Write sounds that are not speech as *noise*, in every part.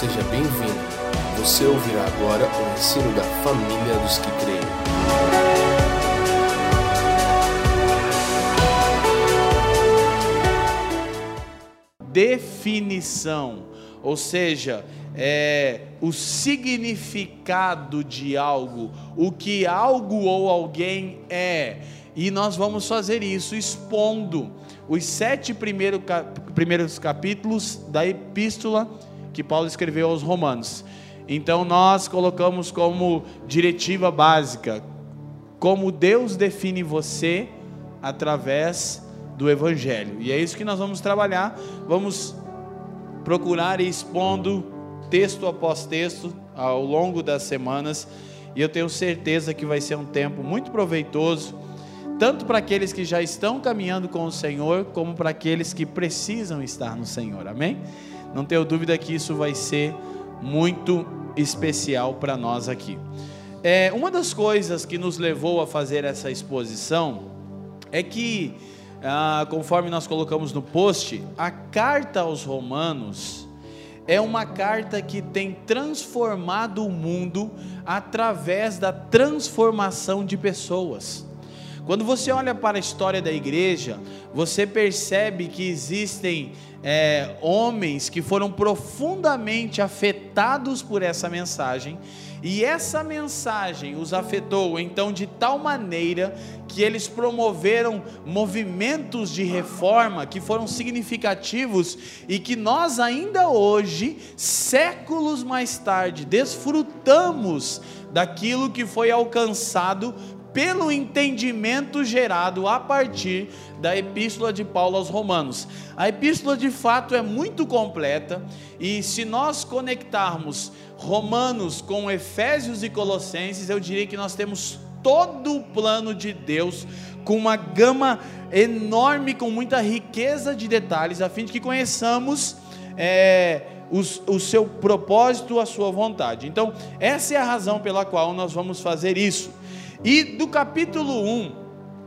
seja bem-vindo. Você ouvirá agora o ensino da família dos que creem. Definição, ou seja, é, o significado de algo, o que algo ou alguém é. E nós vamos fazer isso expondo os sete primeiros, capítulos da epístola que Paulo escreveu aos Romanos. Então nós colocamos como diretiva básica como Deus define você através do Evangelho. E é isso que nós vamos trabalhar. Vamos procurar ir expondo texto após texto ao longo das semanas. E eu tenho certeza que vai ser um tempo muito proveitoso, tanto para aqueles que já estão caminhando com o Senhor, como para aqueles que precisam estar no Senhor. Amém? Não tenho dúvida que isso vai ser muito especial para nós aqui. É, uma das coisas que nos levou a fazer essa exposição é que, ah, conforme nós colocamos no post, a carta aos Romanos é uma carta que tem transformado o mundo através da transformação de pessoas. Quando você olha para a história da igreja, você percebe que existem é, homens que foram profundamente afetados por essa mensagem, e essa mensagem os afetou então de tal maneira que eles promoveram movimentos de reforma que foram significativos e que nós ainda hoje, séculos mais tarde, desfrutamos daquilo que foi alcançado pelo entendimento gerado a partir da epístola de Paulo aos Romanos. A epístola de fato é muito completa e se nós conectarmos Romanos com Efésios e Colossenses, eu diria que nós temos todo o plano de Deus com uma gama enorme, com muita riqueza de detalhes, a fim de que conheçamos é, o seu propósito, a sua vontade. Então, essa é a razão pela qual nós vamos fazer isso. E do capítulo 1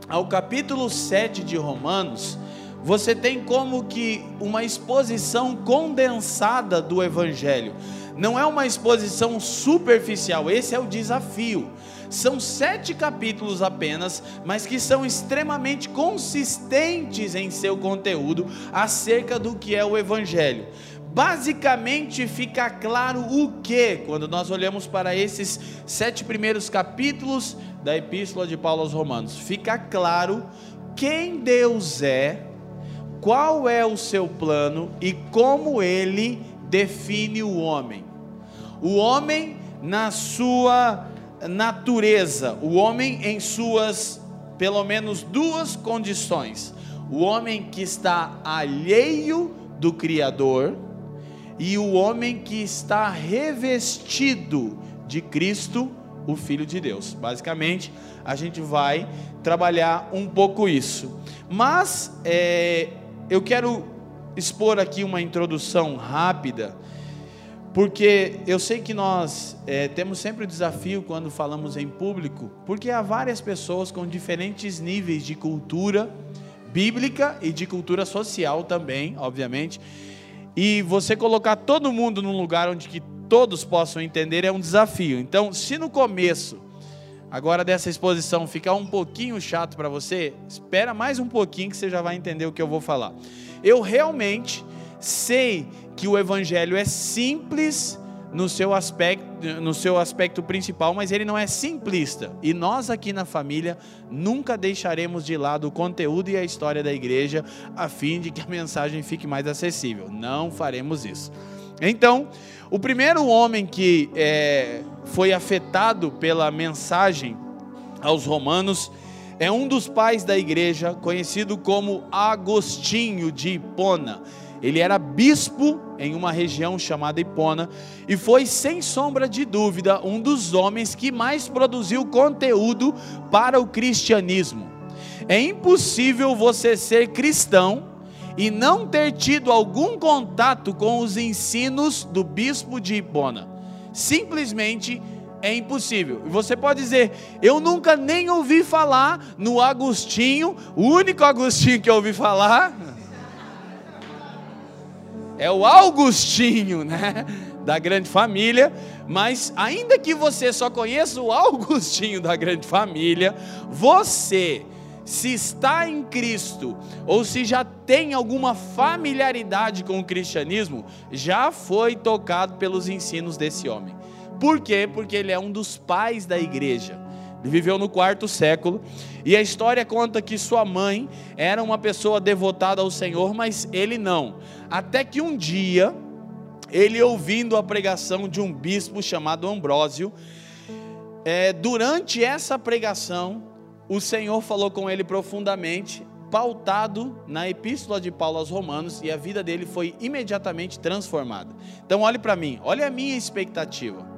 ao capítulo 7 de Romanos, você tem como que uma exposição condensada do Evangelho. Não é uma exposição superficial, esse é o desafio. São sete capítulos apenas, mas que são extremamente consistentes em seu conteúdo acerca do que é o Evangelho basicamente fica claro o que, quando nós olhamos para esses sete primeiros capítulos da Epístola de Paulo aos Romanos, fica claro quem Deus é, qual é o seu plano e como ele define o homem. O homem na sua natureza, o homem em suas pelo menos duas condições: o homem que está alheio do Criador e o homem que está revestido de Cristo, o Filho de Deus. Basicamente, a gente vai trabalhar um pouco isso. Mas é, eu quero expor aqui uma introdução rápida, porque eu sei que nós é, temos sempre o desafio quando falamos em público, porque há várias pessoas com diferentes níveis de cultura bíblica e de cultura social também, obviamente e você colocar todo mundo num lugar onde que todos possam entender é um desafio. Então, se no começo agora dessa exposição ficar um pouquinho chato para você, espera mais um pouquinho que você já vai entender o que eu vou falar. Eu realmente sei que o evangelho é simples no seu aspecto, no seu aspecto principal, mas ele não é simplista. E nós aqui na família nunca deixaremos de lado o conteúdo e a história da igreja a fim de que a mensagem fique mais acessível. Não faremos isso. Então, o primeiro homem que é, foi afetado pela mensagem aos romanos é um dos pais da igreja, conhecido como Agostinho de Hipona. Ele era bispo em uma região chamada Hipona e foi, sem sombra de dúvida, um dos homens que mais produziu conteúdo para o cristianismo. É impossível você ser cristão e não ter tido algum contato com os ensinos do bispo de Hipona. Simplesmente é impossível. E você pode dizer, eu nunca nem ouvi falar no Agostinho, o único Agostinho que eu ouvi falar é o Augustinho, né? Da grande família, mas ainda que você só conheça o Augustinho da grande família, você se está em Cristo ou se já tem alguma familiaridade com o cristianismo, já foi tocado pelos ensinos desse homem. Por quê? Porque ele é um dos pais da igreja. Ele viveu no quarto século e a história conta que sua mãe era uma pessoa devotada ao Senhor, mas ele não. Até que um dia, ele ouvindo a pregação de um bispo chamado Ambrósio, é, durante essa pregação, o Senhor falou com ele profundamente, pautado na epístola de Paulo aos Romanos, e a vida dele foi imediatamente transformada. Então, olhe para mim, olhe a minha expectativa.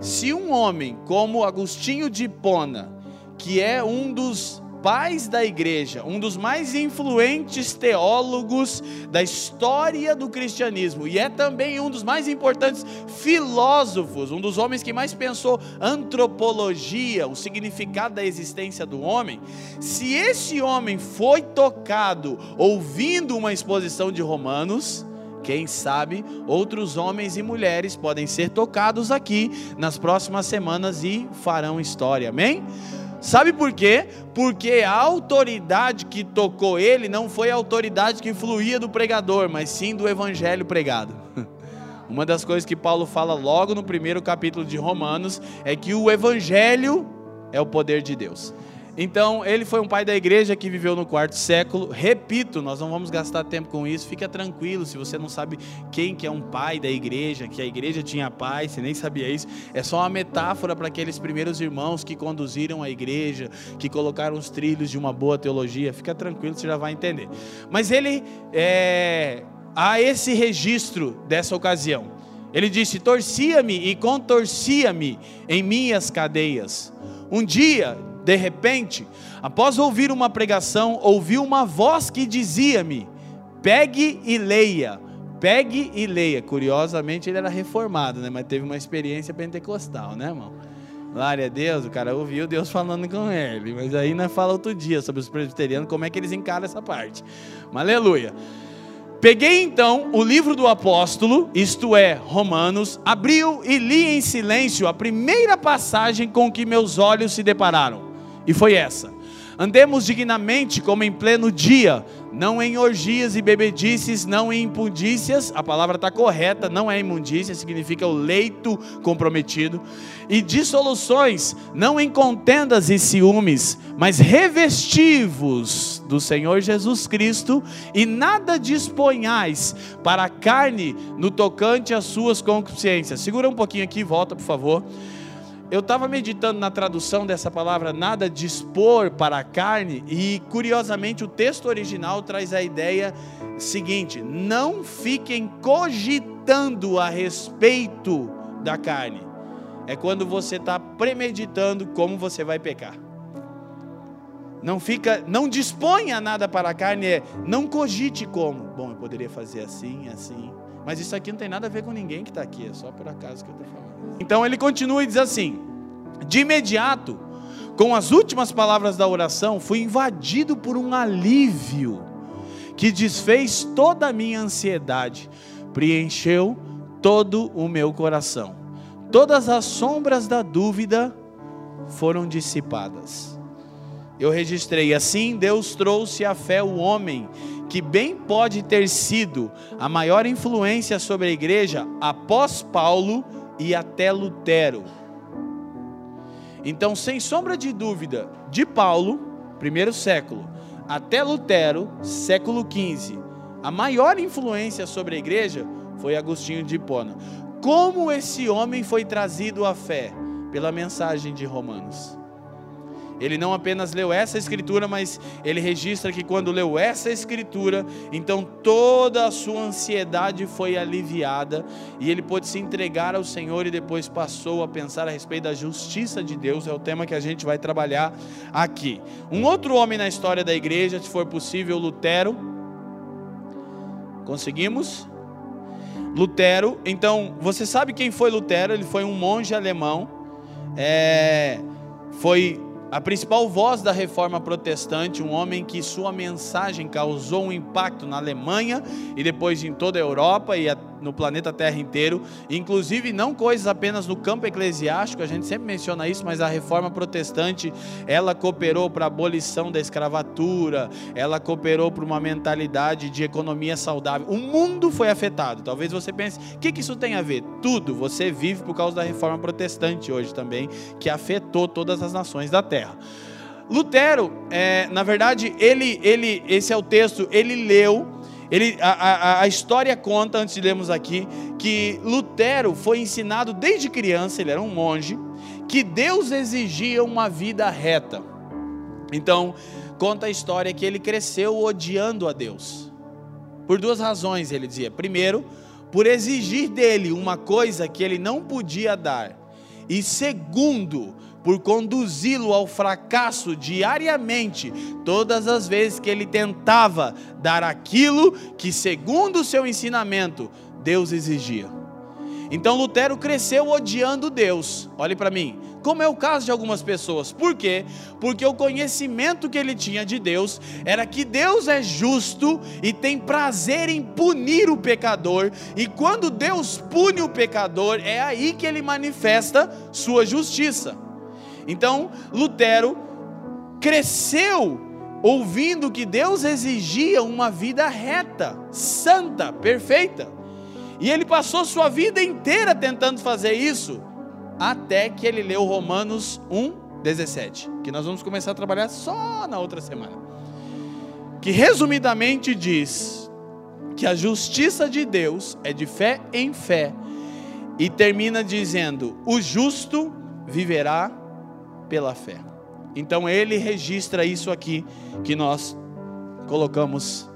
Se um homem como Agostinho de Hipona, que é um dos pais da igreja, um dos mais influentes teólogos da história do cristianismo, e é também um dos mais importantes filósofos, um dos homens que mais pensou antropologia, o significado da existência do homem. Se esse homem foi tocado ouvindo uma exposição de Romanos, quem sabe outros homens e mulheres podem ser tocados aqui nas próximas semanas e farão história, amém? Sabe por quê? Porque a autoridade que tocou ele não foi a autoridade que fluía do pregador, mas sim do evangelho pregado. *laughs* Uma das coisas que Paulo fala logo no primeiro capítulo de Romanos é que o evangelho é o poder de Deus. Então, ele foi um pai da igreja que viveu no quarto século. Repito, nós não vamos gastar tempo com isso. Fica tranquilo, se você não sabe quem que é um pai da igreja, que a igreja tinha pai, você nem sabia isso. É só uma metáfora para aqueles primeiros irmãos que conduziram a igreja, que colocaram os trilhos de uma boa teologia. Fica tranquilo, você já vai entender. Mas ele é, há esse registro dessa ocasião. Ele disse: torcia-me e contorcia-me em minhas cadeias. Um dia de repente, após ouvir uma pregação, ouvi uma voz que dizia-me: pegue e leia. Pegue e leia. Curiosamente, ele era reformado, né? mas teve uma experiência pentecostal, né, irmão? Glória a Deus, o cara ouviu Deus falando com ele. Mas aí nós fala outro dia sobre os presbiterianos, como é que eles encaram essa parte. Aleluia. Peguei então o livro do apóstolo, isto é, Romanos, abriu e li em silêncio a primeira passagem com que meus olhos se depararam. E foi essa: Andemos dignamente como em pleno dia, não em orgias e bebedices, não em impundícias, a palavra está correta, não é imundícia, significa o leito comprometido, e dissoluções, não em contendas e ciúmes, mas revestivos do Senhor Jesus Cristo, e nada disponhais para a carne no tocante às suas concupiscências. Segura um pouquinho aqui, volta por favor. Eu estava meditando na tradução dessa palavra nada dispor para a carne e curiosamente o texto original traz a ideia seguinte: não fiquem cogitando a respeito da carne. É quando você está premeditando como você vai pecar. Não fica, não disponha nada para a carne, é não cogite como. Bom, eu poderia fazer assim, assim. Mas isso aqui não tem nada a ver com ninguém que está aqui, é só por acaso que eu estou falando. Então ele continua e diz assim: De imediato, com as últimas palavras da oração, fui invadido por um alívio que desfez toda a minha ansiedade, preencheu todo o meu coração. Todas as sombras da dúvida foram dissipadas. Eu registrei assim: Deus trouxe à fé o homem que bem pode ter sido a maior influência sobre a igreja após Paulo e até Lutero. Então, sem sombra de dúvida, de Paulo, primeiro século, até Lutero, século XV, a maior influência sobre a igreja foi Agostinho de Hipona. Como esse homem foi trazido à fé? Pela mensagem de Romanos. Ele não apenas leu essa escritura, mas ele registra que quando leu essa escritura, então toda a sua ansiedade foi aliviada e ele pôde se entregar ao Senhor e depois passou a pensar a respeito da justiça de Deus. É o tema que a gente vai trabalhar aqui. Um outro homem na história da igreja, se for possível, Lutero. Conseguimos? Lutero. Então, você sabe quem foi Lutero? Ele foi um monge alemão. É, foi a principal voz da reforma protestante, um homem que sua mensagem causou um impacto na Alemanha e depois em toda a Europa e no planeta Terra inteiro, inclusive não coisas apenas no campo eclesiástico, a gente sempre menciona isso, mas a reforma protestante, ela cooperou para a abolição da escravatura, ela cooperou para uma mentalidade de economia saudável. O mundo foi afetado. Talvez você pense, o que, que isso tem a ver? Tudo. Você vive por causa da reforma protestante hoje também, que afetou todas as nações da terra. Lutero, é, na verdade, ele, ele, esse é o texto, ele leu, ele, a, a, a, história conta, antes de lermos aqui, que Lutero foi ensinado desde criança, ele era um monge, que Deus exigia uma vida reta. Então, conta a história que ele cresceu odiando a Deus. Por duas razões, ele dizia. Primeiro, por exigir dele uma coisa que ele não podia dar. E segundo, por conduzi-lo ao fracasso diariamente, todas as vezes que ele tentava dar aquilo que, segundo o seu ensinamento, Deus exigia. Então Lutero cresceu odiando Deus. Olhe para mim, como é o caso de algumas pessoas. Por quê? Porque o conhecimento que ele tinha de Deus era que Deus é justo e tem prazer em punir o pecador, e quando Deus pune o pecador, é aí que ele manifesta sua justiça. Então, Lutero cresceu ouvindo que Deus exigia uma vida reta, santa, perfeita. E ele passou sua vida inteira tentando fazer isso, até que ele leu Romanos 1:17, que nós vamos começar a trabalhar só na outra semana. Que resumidamente diz que a justiça de Deus é de fé em fé, e termina dizendo: "O justo viverá pela fé". Então ele registra isso aqui que nós colocamos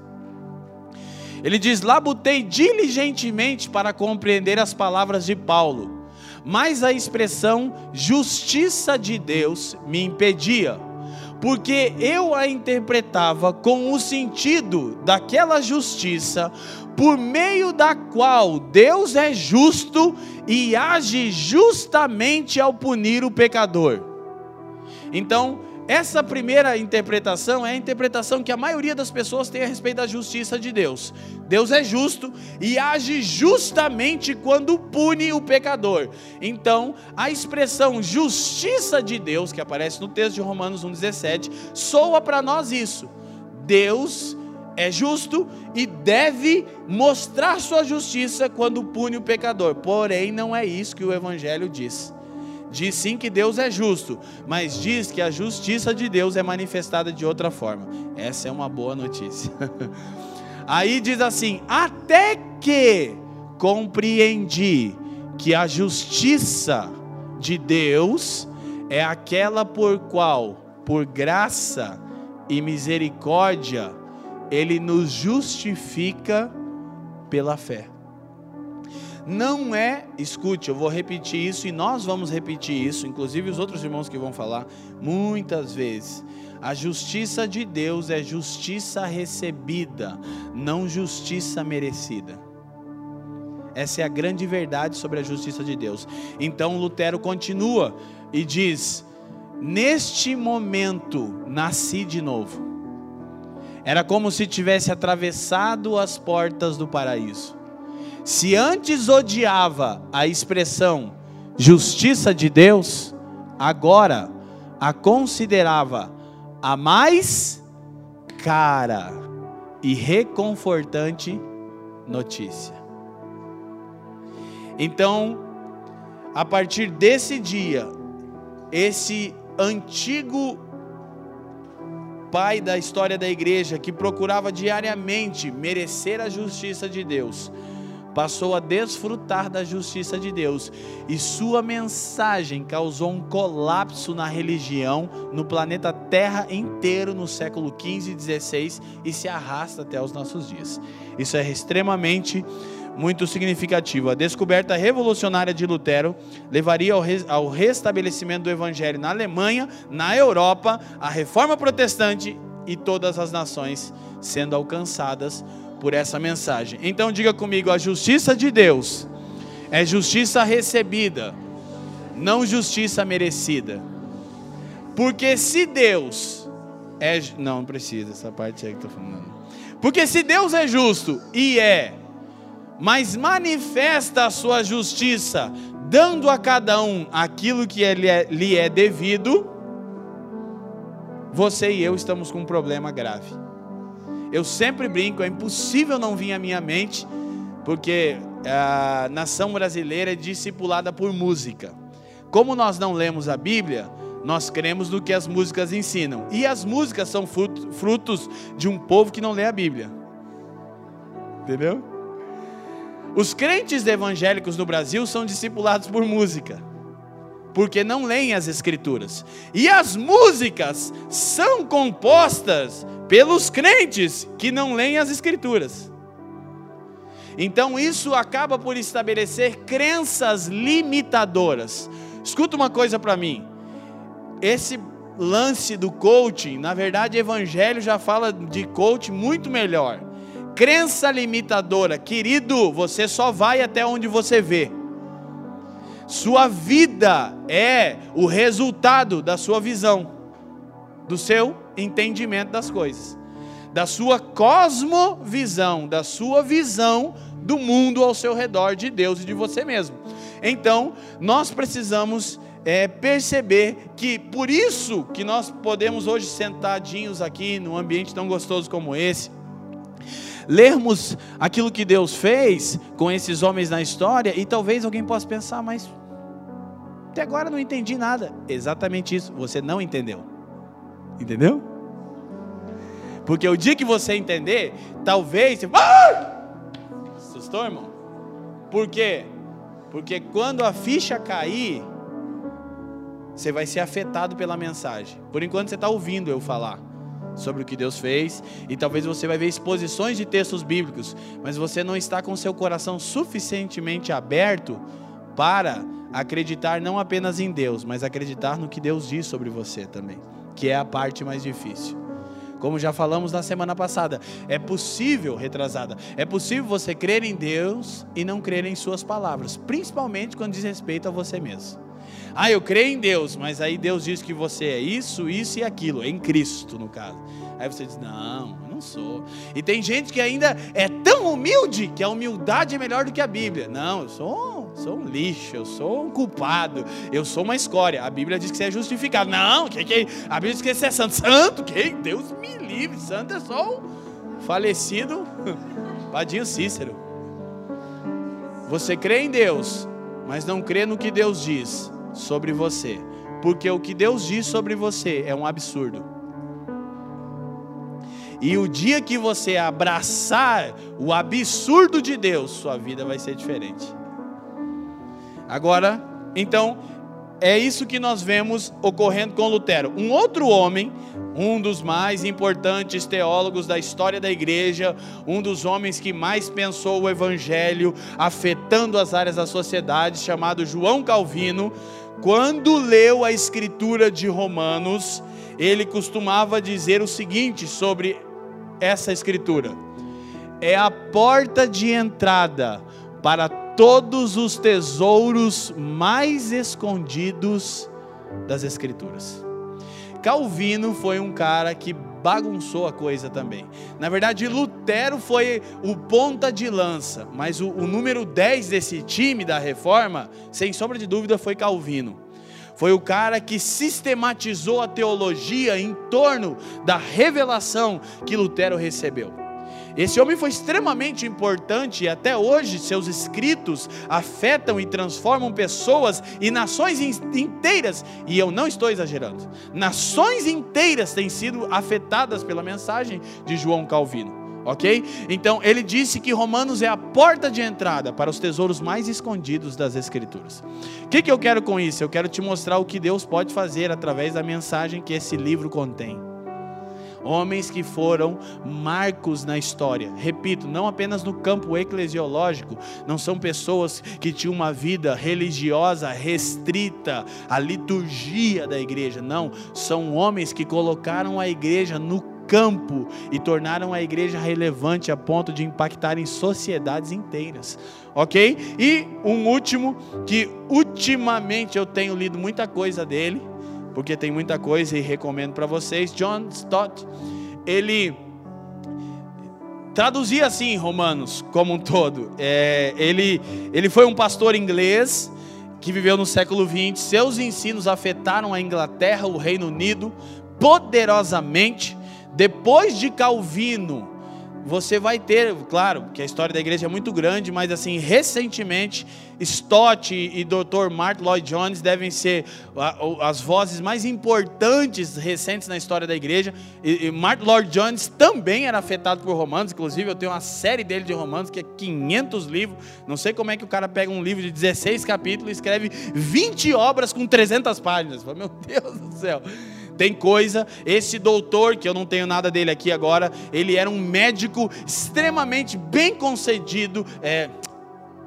ele diz: Labutei diligentemente para compreender as palavras de Paulo, mas a expressão justiça de Deus me impedia, porque eu a interpretava com o sentido daquela justiça por meio da qual Deus é justo e age justamente ao punir o pecador. Então, essa primeira interpretação é a interpretação que a maioria das pessoas tem a respeito da justiça de Deus. Deus é justo e age justamente quando pune o pecador. Então, a expressão justiça de Deus, que aparece no texto de Romanos 1,17, soa para nós isso. Deus é justo e deve mostrar sua justiça quando pune o pecador. Porém, não é isso que o Evangelho diz. Diz sim que Deus é justo, mas diz que a justiça de Deus é manifestada de outra forma. Essa é uma boa notícia. *laughs* Aí diz assim: até que compreendi que a justiça de Deus é aquela por qual, por graça e misericórdia, Ele nos justifica pela fé não é, escute, eu vou repetir isso e nós vamos repetir isso, inclusive os outros irmãos que vão falar, muitas vezes. A justiça de Deus é justiça recebida, não justiça merecida. Essa é a grande verdade sobre a justiça de Deus. Então Lutero continua e diz: Neste momento nasci de novo. Era como se tivesse atravessado as portas do paraíso. Se antes odiava a expressão justiça de Deus, agora a considerava a mais cara e reconfortante notícia. Então, a partir desse dia, esse antigo pai da história da igreja que procurava diariamente merecer a justiça de Deus, passou a desfrutar da justiça de Deus e sua mensagem causou um colapso na religião no planeta Terra inteiro no século 15 e 16 e se arrasta até os nossos dias. Isso é extremamente muito significativo. A descoberta revolucionária de Lutero levaria ao, restabelecimento do evangelho na Alemanha, na Europa, a reforma protestante e todas as nações sendo alcançadas por essa mensagem. Então diga comigo: a justiça de Deus é justiça recebida, não justiça merecida. Porque se Deus é. Não, não precisa, essa parte aí que estou falando. Porque se Deus é justo e é, mas manifesta a sua justiça, dando a cada um aquilo que é, lhe é devido, você e eu estamos com um problema grave. Eu sempre brinco, é impossível não vir à minha mente, porque a nação brasileira é discipulada por música. Como nós não lemos a Bíblia, nós cremos no que as músicas ensinam. E as músicas são frutos de um povo que não lê a Bíblia. Entendeu? Os crentes evangélicos no Brasil são discipulados por música, porque não leem as Escrituras. E as músicas são compostas pelos crentes que não leem as Escrituras. Então isso acaba por estabelecer crenças limitadoras. Escuta uma coisa para mim. Esse lance do coaching, na verdade, o evangelho já fala de coaching muito melhor. Crença limitadora, querido, você só vai até onde você vê. Sua vida é o resultado da sua visão, do seu entendimento das coisas, da sua cosmovisão, da sua visão do mundo ao seu redor, de Deus e de você mesmo. Então, nós precisamos é, perceber que por isso que nós podemos hoje sentadinhos aqui num ambiente tão gostoso como esse, lermos aquilo que Deus fez com esses homens na história e talvez alguém possa pensar, mas até agora não entendi nada. Exatamente isso, você não entendeu. Entendeu? Porque o dia que você entender, talvez você. Ah! Assustou, irmão? Por quê? Porque quando a ficha cair, você vai ser afetado pela mensagem. Por enquanto você está ouvindo eu falar sobre o que Deus fez, e talvez você vai ver exposições de textos bíblicos, mas você não está com seu coração suficientemente aberto para acreditar não apenas em Deus, mas acreditar no que Deus diz sobre você também, que é a parte mais difícil. Como já falamos na semana passada, é possível, retrasada, é possível você crer em Deus e não crer em Suas palavras, principalmente quando diz respeito a você mesmo. Ah, eu creio em Deus, mas aí Deus diz que você é isso, isso e aquilo, em Cristo, no caso. Aí você diz: Não, eu não sou. E tem gente que ainda é tão humilde que a humildade é melhor do que a Bíblia. Não, eu sou, sou um lixo, eu sou um culpado, eu sou uma escória. A Bíblia diz que você é justificado. Não, que, que, a Bíblia diz que você é santo. Santo? Quem? Deus me livre, santo é só o falecido *laughs* Padinho Cícero. Você crê em Deus, mas não crê no que Deus diz sobre você, porque o que Deus diz sobre você é um absurdo. E o dia que você abraçar o absurdo de Deus, sua vida vai ser diferente. Agora, então, é isso que nós vemos ocorrendo com Lutero. Um outro homem, um dos mais importantes teólogos da história da igreja, um dos homens que mais pensou o evangelho, afetando as áreas da sociedade, chamado João Calvino, quando leu a escritura de Romanos, ele costumava dizer o seguinte sobre essa escritura: é a porta de entrada para todos os tesouros mais escondidos das escrituras. Calvino foi um cara que bagunçou a coisa também. Na verdade, Lutero foi o ponta de lança, mas o, o número 10 desse time da reforma, sem sombra de dúvida, foi Calvino. Foi o cara que sistematizou a teologia em torno da revelação que Lutero recebeu. Esse homem foi extremamente importante e até hoje seus escritos afetam e transformam pessoas e nações inteiras, e eu não estou exagerando. Nações inteiras têm sido afetadas pela mensagem de João Calvino. Ok? Então ele disse que Romanos é a porta de entrada para os tesouros mais escondidos das Escrituras. O que, que eu quero com isso? Eu quero te mostrar o que Deus pode fazer através da mensagem que esse livro contém homens que foram marcos na história. Repito, não apenas no campo eclesiológico, não são pessoas que tinham uma vida religiosa restrita à liturgia da igreja, não, são homens que colocaram a igreja no campo e tornaram a igreja relevante a ponto de impactar em sociedades inteiras. Ok? E um último, que ultimamente eu tenho lido muita coisa dele, porque tem muita coisa e recomendo para vocês. John Stott, ele traduzia assim Romanos como um todo. É, ele, ele foi um pastor inglês que viveu no século XX. Seus ensinos afetaram a Inglaterra, o Reino Unido, poderosamente. Depois de Calvino, você vai ter, claro, que a história da igreja é muito grande, mas assim, recentemente, Stott e Dr. Martin Lloyd Jones devem ser as vozes mais importantes recentes na história da igreja. E, Martin Lloyd Jones também era afetado por Romanos, inclusive eu tenho uma série dele de Romanos que é 500 livros. Não sei como é que o cara pega um livro de 16 capítulos e escreve 20 obras com 300 páginas. Meu Deus do céu. Tem coisa, esse doutor, que eu não tenho nada dele aqui agora, ele era um médico extremamente bem concedido, é,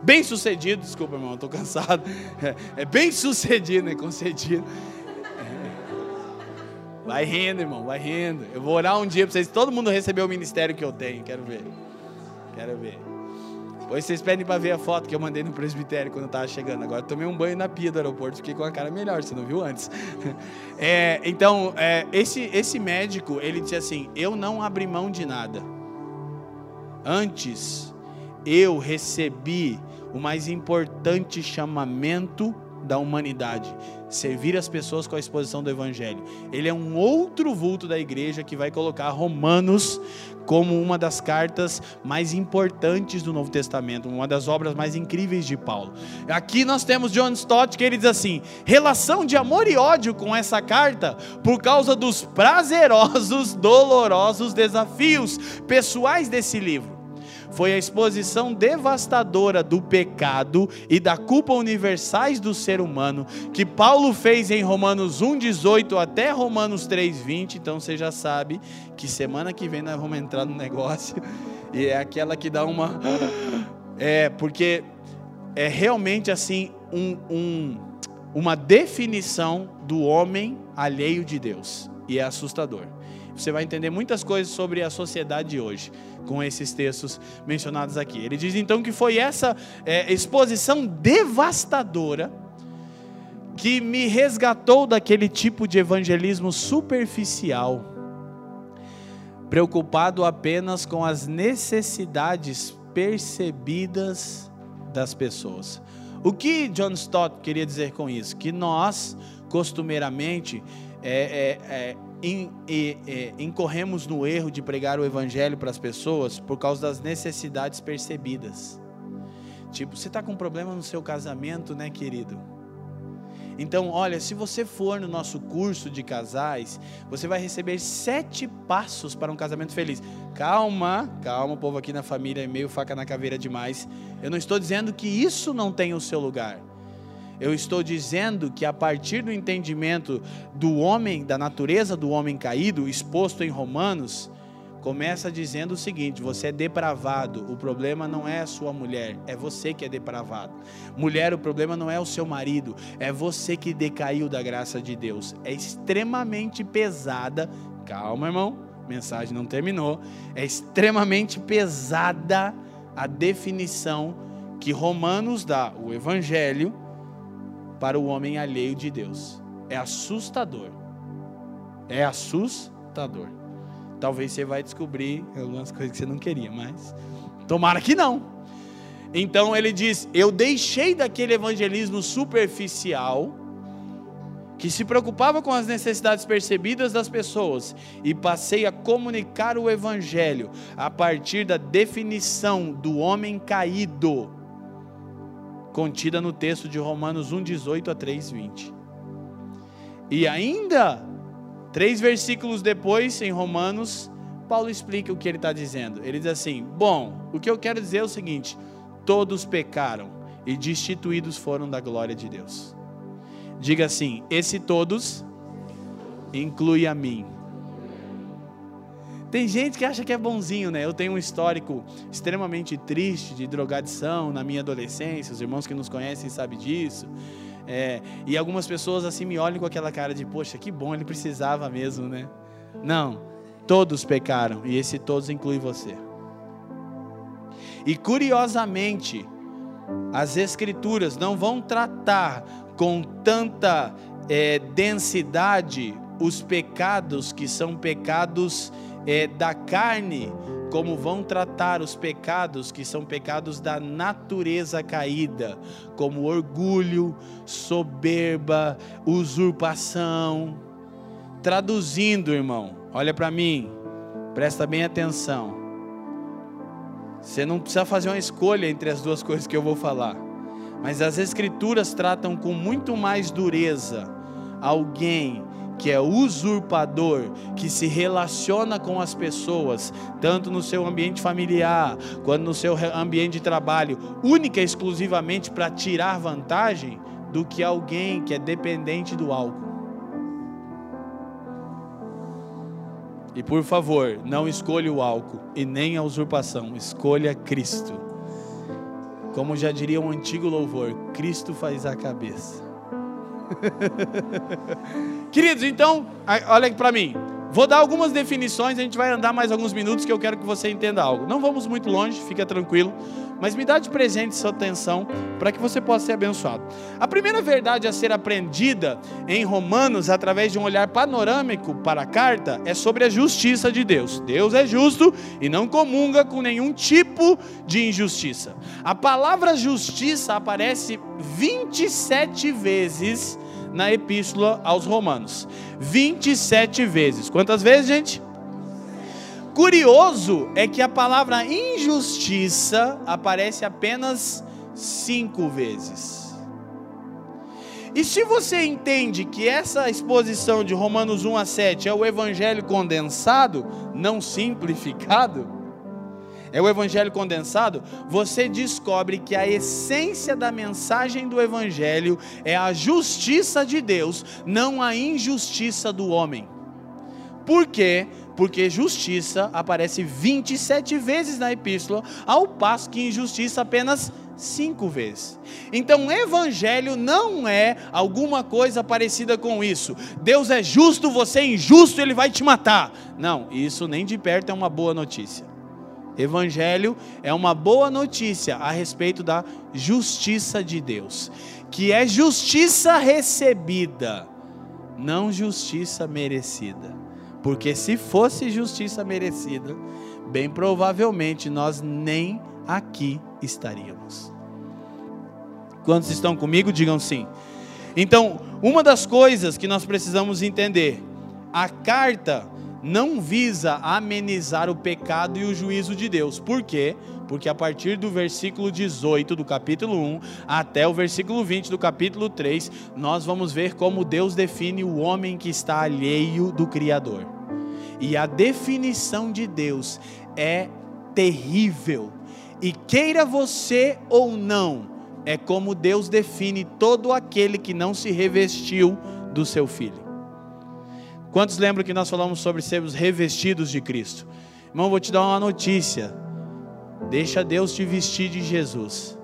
bem sucedido, desculpa, irmão, estou cansado. É, é, bem sucedido, né? Concedido. É. Vai rindo, irmão, vai rindo. Eu vou orar um dia para vocês, todo mundo receber o ministério que eu tenho, quero ver. Quero ver. Depois vocês pedem para ver a foto que eu mandei no presbitério quando eu estava chegando. Agora tomei um banho na pia do aeroporto, fiquei com a cara melhor, você não viu antes. *laughs* É, então, é, esse, esse médico, ele disse assim: Eu não abri mão de nada. Antes, eu recebi o mais importante chamamento da humanidade, servir as pessoas com a exposição do Evangelho. Ele é um outro vulto da igreja que vai colocar Romanos como uma das cartas mais importantes do Novo Testamento, uma das obras mais incríveis de Paulo. Aqui nós temos John Stott que ele diz assim: relação de amor e ódio com essa carta por causa dos prazerosos, dolorosos desafios pessoais desse livro foi a exposição devastadora do pecado e da culpa universais do ser humano que Paulo fez em Romanos 1:18 até Romanos 3:20. Então você já sabe que semana que vem nós vamos entrar no negócio *laughs* e é aquela que dá uma *gasps* é porque é realmente assim um, um, uma definição do homem alheio de Deus e é assustador. Você vai entender muitas coisas sobre a sociedade de hoje com esses textos mencionados aqui. Ele diz então que foi essa é, exposição devastadora que me resgatou daquele tipo de evangelismo superficial, preocupado apenas com as necessidades percebidas das pessoas. O que John Stott queria dizer com isso? Que nós, costumeiramente, é, é, é, incorremos no erro de pregar o evangelho para as pessoas por causa das necessidades percebidas. Tipo, você está com um problema no seu casamento, né, querido? Então, olha, se você for no nosso curso de casais, você vai receber sete passos para um casamento feliz. Calma, calma, o povo aqui na família é meio faca na caveira demais. Eu não estou dizendo que isso não tem o seu lugar. Eu estou dizendo que a partir do entendimento do homem, da natureza do homem caído, exposto em Romanos, começa dizendo o seguinte: você é depravado. O problema não é a sua mulher, é você que é depravado. Mulher, o problema não é o seu marido, é você que decaiu da graça de Deus. É extremamente pesada. Calma, irmão, mensagem não terminou. É extremamente pesada a definição que Romanos dá, o evangelho para o homem alheio de Deus. É assustador. É assustador. Talvez você vai descobrir algumas coisas que você não queria, mas tomara que não. Então ele diz: Eu deixei daquele evangelismo superficial, que se preocupava com as necessidades percebidas das pessoas, e passei a comunicar o evangelho a partir da definição do homem caído contida no texto de Romanos 1:18 a 3:20. E ainda três versículos depois, em Romanos, Paulo explica o que ele está dizendo. Ele diz assim: Bom, o que eu quero dizer é o seguinte: todos pecaram e destituídos foram da glória de Deus. Diga assim: esse todos inclui a mim. Tem gente que acha que é bonzinho, né? Eu tenho um histórico extremamente triste de drogadição na minha adolescência. Os irmãos que nos conhecem sabem disso. É, e algumas pessoas assim me olham com aquela cara de, poxa, que bom, ele precisava mesmo, né? Não, todos pecaram, e esse todos inclui você. E curiosamente, as Escrituras não vão tratar com tanta é, densidade os pecados que são pecados é, da carne, como vão tratar os pecados que são pecados da natureza caída, como orgulho, soberba, usurpação. Traduzindo, irmão, olha para mim, presta bem atenção. Você não precisa fazer uma escolha entre as duas coisas que eu vou falar. Mas as Escrituras tratam com muito mais dureza alguém que é usurpador, que se relaciona com as pessoas, tanto no seu ambiente familiar, quanto no seu ambiente de trabalho, única e exclusivamente para tirar vantagem, do que alguém que é dependente do álcool. E por favor, não escolha o álcool e nem a usurpação, escolha Cristo. Como já diria um antigo louvor, Cristo faz a cabeça. *laughs* Queridos, então, olha para mim. Vou dar algumas definições, a gente vai andar mais alguns minutos que eu quero que você entenda algo. Não vamos muito longe, fica tranquilo, mas me dá de presente sua atenção para que você possa ser abençoado. A primeira verdade a ser aprendida em Romanos, através de um olhar panorâmico para a carta, é sobre a justiça de Deus. Deus é justo e não comunga com nenhum tipo de injustiça. A palavra justiça aparece 27 vezes na epístola aos Romanos. 27 vezes. Quantas vezes, gente? Curioso é que a palavra injustiça aparece apenas cinco vezes. E se você entende que essa exposição de Romanos 1 a 7 é o evangelho condensado, não simplificado, é o evangelho condensado, você descobre que a essência da mensagem do evangelho é a justiça de Deus, não a injustiça do homem. Por quê? Porque justiça aparece 27 vezes na epístola, ao passo que injustiça apenas cinco vezes. Então, evangelho não é alguma coisa parecida com isso. Deus é justo, você é injusto, ele vai te matar. Não, isso nem de perto é uma boa notícia. Evangelho é uma boa notícia a respeito da justiça de Deus, que é justiça recebida, não justiça merecida. Porque se fosse justiça merecida, bem provavelmente nós nem aqui estaríamos. Quantos estão comigo? Digam sim. Então, uma das coisas que nós precisamos entender, a carta não visa amenizar o pecado e o juízo de Deus. Por quê? Porque a partir do versículo 18 do capítulo 1 até o versículo 20 do capítulo 3, nós vamos ver como Deus define o homem que está alheio do Criador. E a definição de Deus é terrível. E queira você ou não, é como Deus define todo aquele que não se revestiu do seu filho. Quantos lembram que nós falamos sobre sermos revestidos de Cristo? Irmão, vou te dar uma notícia. Deixa Deus te vestir de Jesus.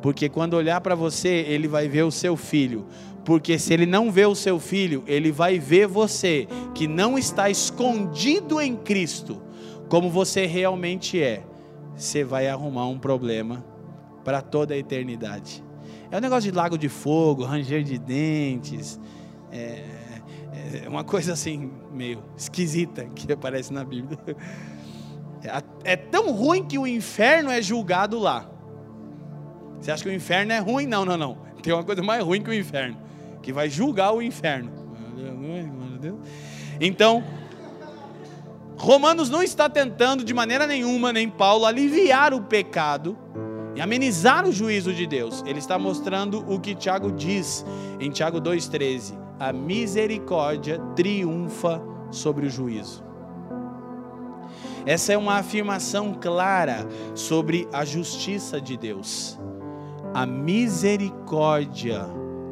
Porque quando olhar para você, ele vai ver o seu filho. Porque se ele não vê o seu filho, ele vai ver você, que não está escondido em Cristo, como você realmente é. Você vai arrumar um problema para toda a eternidade. É um negócio de lago de fogo, ranger de dentes. É, é uma coisa assim, meio esquisita que aparece na Bíblia. *laughs* É, é tão ruim que o inferno é julgado lá. Você acha que o inferno é ruim? Não, não, não. Tem uma coisa mais ruim que o inferno, que vai julgar o inferno. Então, Romanos não está tentando de maneira nenhuma, nem Paulo, aliviar o pecado e amenizar o juízo de Deus. Ele está mostrando o que Tiago diz em Tiago 2,13 a misericórdia triunfa sobre o juízo. Essa é uma afirmação clara sobre a justiça de Deus. A misericórdia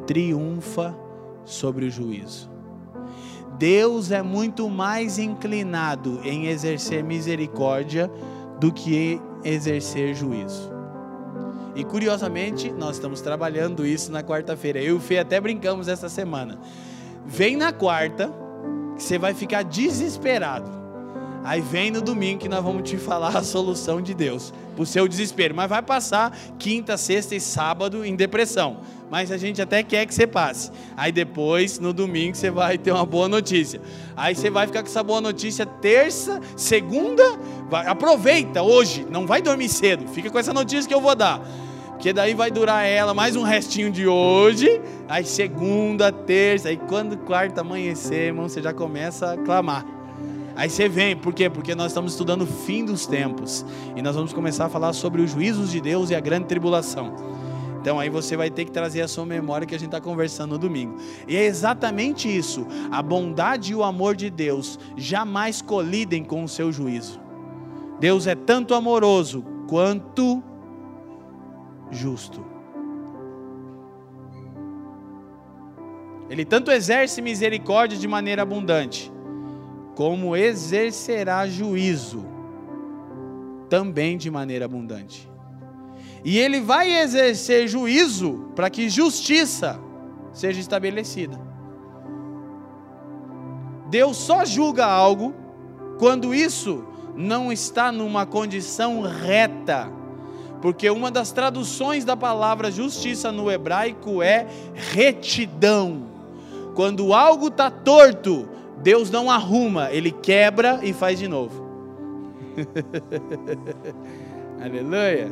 triunfa sobre o juízo. Deus é muito mais inclinado em exercer misericórdia do que exercer juízo. E curiosamente, nós estamos trabalhando isso na quarta-feira. Eu e o Fê até brincamos essa semana. Vem na quarta, que você vai ficar desesperado. Aí vem no domingo que nós vamos te falar a solução de Deus para o seu desespero. Mas vai passar quinta, sexta e sábado em depressão. Mas a gente até quer que você passe. Aí depois, no domingo, você vai ter uma boa notícia. Aí você vai ficar com essa boa notícia terça, segunda. Vai, aproveita hoje, não vai dormir cedo. Fica com essa notícia que eu vou dar. Porque daí vai durar ela mais um restinho de hoje. Aí segunda, terça. Aí quando quarta amanhecer, irmão, você já começa a clamar. Aí você vem, por quê? Porque nós estamos estudando o fim dos tempos. E nós vamos começar a falar sobre os juízos de Deus e a grande tribulação. Então aí você vai ter que trazer a sua memória que a gente está conversando no domingo. E é exatamente isso. A bondade e o amor de Deus jamais colidem com o seu juízo. Deus é tanto amoroso quanto justo. Ele tanto exerce misericórdia de maneira abundante, como exercerá juízo também de maneira abundante. E ele vai exercer juízo para que justiça seja estabelecida. Deus só julga algo quando isso não está numa condição reta. Porque uma das traduções da palavra justiça no hebraico é retidão. Quando algo está torto, Deus não arruma, ele quebra e faz de novo. *laughs* Aleluia.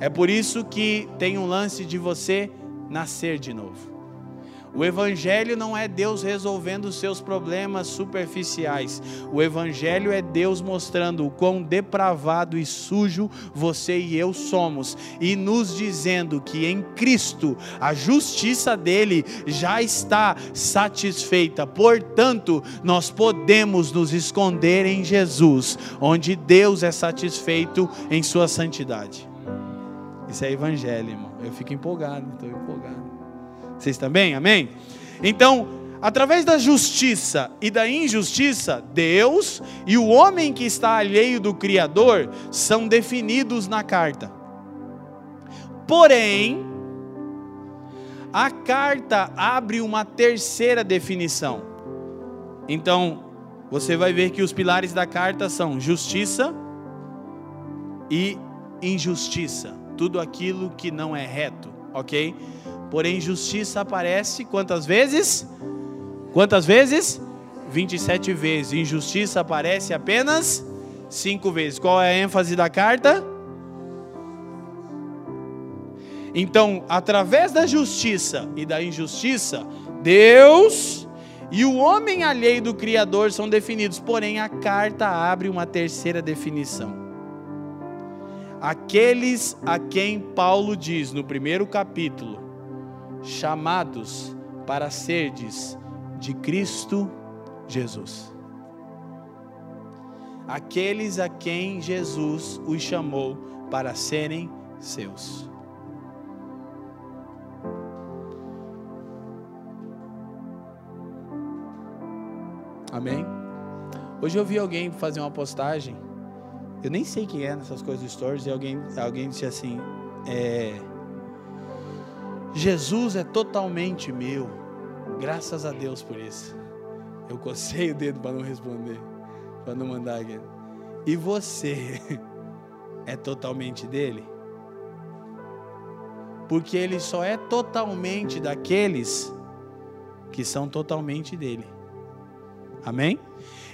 É por isso que tem um lance de você nascer de novo. O Evangelho não é Deus resolvendo seus problemas superficiais. O Evangelho é Deus mostrando o quão depravado e sujo você e eu somos e nos dizendo que em Cristo a justiça dele já está satisfeita. Portanto, nós podemos nos esconder em Jesus, onde Deus é satisfeito em sua santidade. Isso é Evangelho, irmão. Eu fico empolgado, estou empolgado. Vocês também? Amém? Então, através da justiça e da injustiça, Deus e o homem que está alheio do Criador são definidos na carta. Porém, a carta abre uma terceira definição. Então, você vai ver que os pilares da carta são justiça e injustiça, tudo aquilo que não é reto, ok? Porém, justiça aparece quantas vezes? Quantas vezes? 27 vezes. Injustiça aparece apenas 5 vezes. Qual é a ênfase da carta? Então, através da justiça e da injustiça, Deus e o homem alheio do Criador são definidos. Porém, a carta abre uma terceira definição. Aqueles a quem Paulo diz no primeiro capítulo, chamados para serdes de Cristo Jesus. Aqueles a quem Jesus os chamou para serem seus. Amém? Hoje eu vi alguém fazer uma postagem, eu nem sei quem é nessas coisas do stories, e alguém, alguém disse assim, é, Jesus é totalmente meu. Graças a Deus por isso. Eu cocei o dedo para não responder, para não mandar aqui. E você *laughs* é totalmente dele? Porque ele só é totalmente daqueles que são totalmente dele. Amém?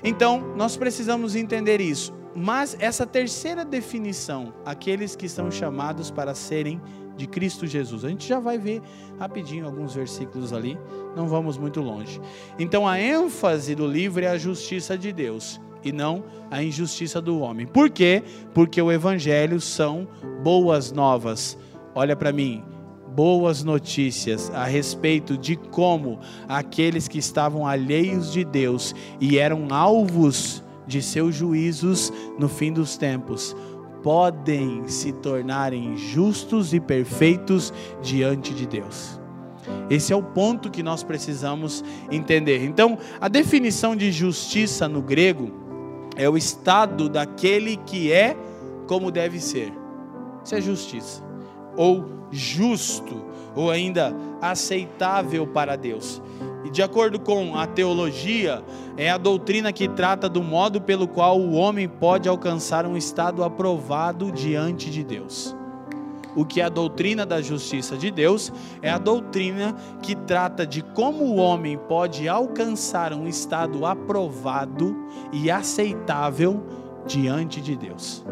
Então, nós precisamos entender isso. Mas essa terceira definição, aqueles que são chamados para serem de Cristo Jesus. A gente já vai ver rapidinho alguns versículos ali, não vamos muito longe. Então a ênfase do livro é a justiça de Deus e não a injustiça do homem. Por quê? Porque o evangelho são boas novas. Olha para mim, boas notícias a respeito de como aqueles que estavam alheios de Deus e eram alvos de seus juízos no fim dos tempos podem se tornarem justos e perfeitos diante de Deus. Esse é o ponto que nós precisamos entender. Então, a definição de justiça no grego é o estado daquele que é como deve ser. Isso é justiça. Ou justo, ou ainda aceitável para Deus. E de acordo com a teologia, é a doutrina que trata do modo pelo qual o homem pode alcançar um estado aprovado diante de Deus. O que é a doutrina da justiça de Deus é a doutrina que trata de como o homem pode alcançar um estado aprovado e aceitável diante de Deus.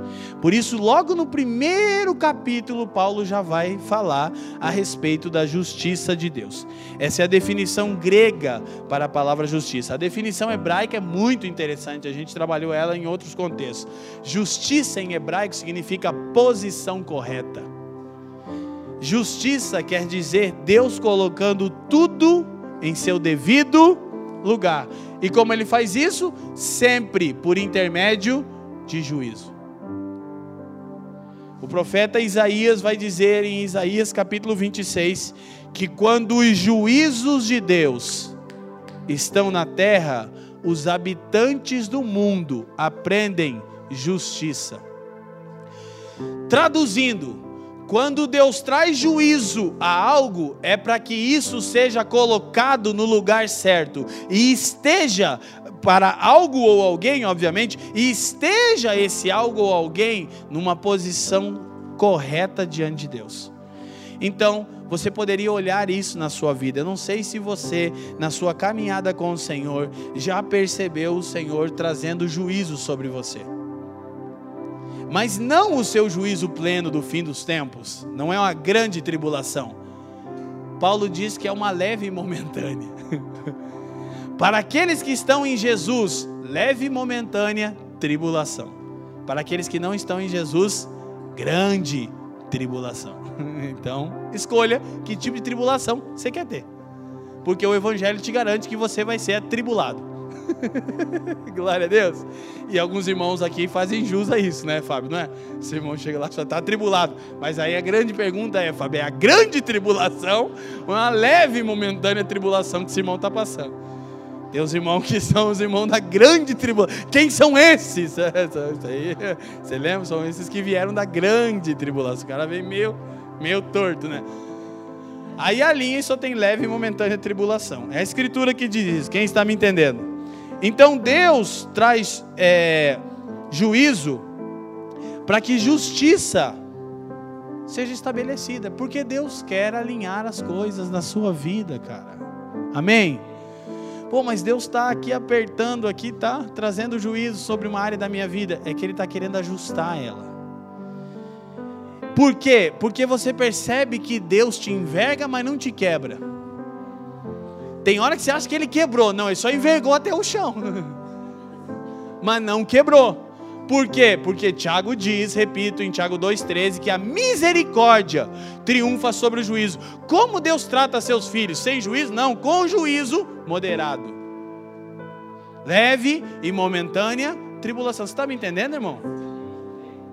Por isso, logo no primeiro capítulo, Paulo já vai falar a respeito da justiça de Deus. Essa é a definição grega para a palavra justiça. A definição hebraica é muito interessante, a gente trabalhou ela em outros contextos. Justiça em hebraico significa posição correta. Justiça quer dizer Deus colocando tudo em seu devido lugar. E como ele faz isso? Sempre por intermédio de juízo. O profeta Isaías vai dizer em Isaías capítulo 26 que quando os juízos de Deus estão na terra, os habitantes do mundo aprendem justiça. Traduzindo, quando Deus traz juízo a algo, é para que isso seja colocado no lugar certo e esteja para algo ou alguém, obviamente, e esteja esse algo ou alguém numa posição correta diante de Deus. Então, você poderia olhar isso na sua vida. Eu não sei se você, na sua caminhada com o Senhor, já percebeu o Senhor trazendo juízo sobre você. Mas não o seu juízo pleno do fim dos tempos, não é uma grande tribulação. Paulo diz que é uma leve e momentânea. *laughs* Para aqueles que estão em Jesus, leve e momentânea tribulação. Para aqueles que não estão em Jesus, grande tribulação. *laughs* Então, escolha que tipo de tribulação você quer ter. Porque o Evangelho te garante que você vai ser atribulado. *laughs* Glória a Deus. E alguns irmãos aqui fazem jus a isso, né, Fábio? Não é? Esse irmão chega lá e está atribulado. Mas aí a grande pergunta é, Fábio, é a grande tribulação ou uma leve e momentânea tribulação que esse irmão está passando? Tem os irmãos que são os irmãos da grande tribulação. Quem são esses? *laughs* Você lembra? São esses que vieram da grande tribulação. O cara vem meio, meio torto, né? Aí a linha só tem leve e momentânea tribulação. É a escritura que diz isso. Quem está me entendendo? Então Deus traz é, juízo para que justiça seja estabelecida, porque Deus quer alinhar as coisas na sua vida, cara. Amém? Pô, mas Deus está aqui apertando, aqui tá trazendo juízo sobre uma área da minha vida. É que Ele está querendo ajustar ela. Por quê? Porque você percebe que Deus te enverga, mas não te quebra. Tem hora que você acha que Ele quebrou. Não, Ele só envergou até o chão. *laughs* mas não quebrou. Por quê? Porque Tiago diz, repito, em Tiago 2,13, que a misericórdia triunfa sobre o juízo. Como Deus trata seus filhos? Sem juízo? Não, com juízo moderado. Leve e momentânea tribulação. Você está me entendendo, irmão?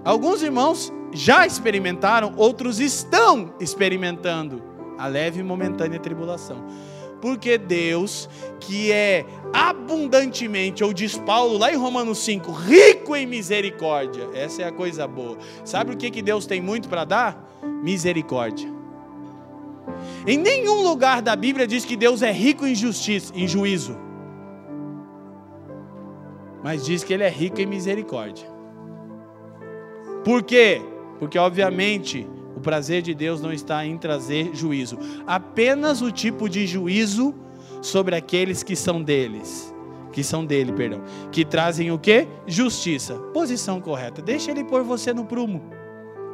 Alguns irmãos já experimentaram, outros estão experimentando a leve e momentânea tribulação. Porque Deus, que é abundantemente, ou diz Paulo lá em Romanos 5, rico em misericórdia, essa é a coisa boa. Sabe o que, que Deus tem muito para dar? Misericórdia. Em nenhum lugar da Bíblia diz que Deus é rico em justiça, em juízo. Mas diz que ele é rico em misericórdia. Por quê? Porque obviamente o prazer de Deus não está em trazer juízo, apenas o tipo de juízo sobre aqueles que são deles, que são dele, perdão, que trazem o que? Justiça, posição correta. Deixa ele pôr você no prumo.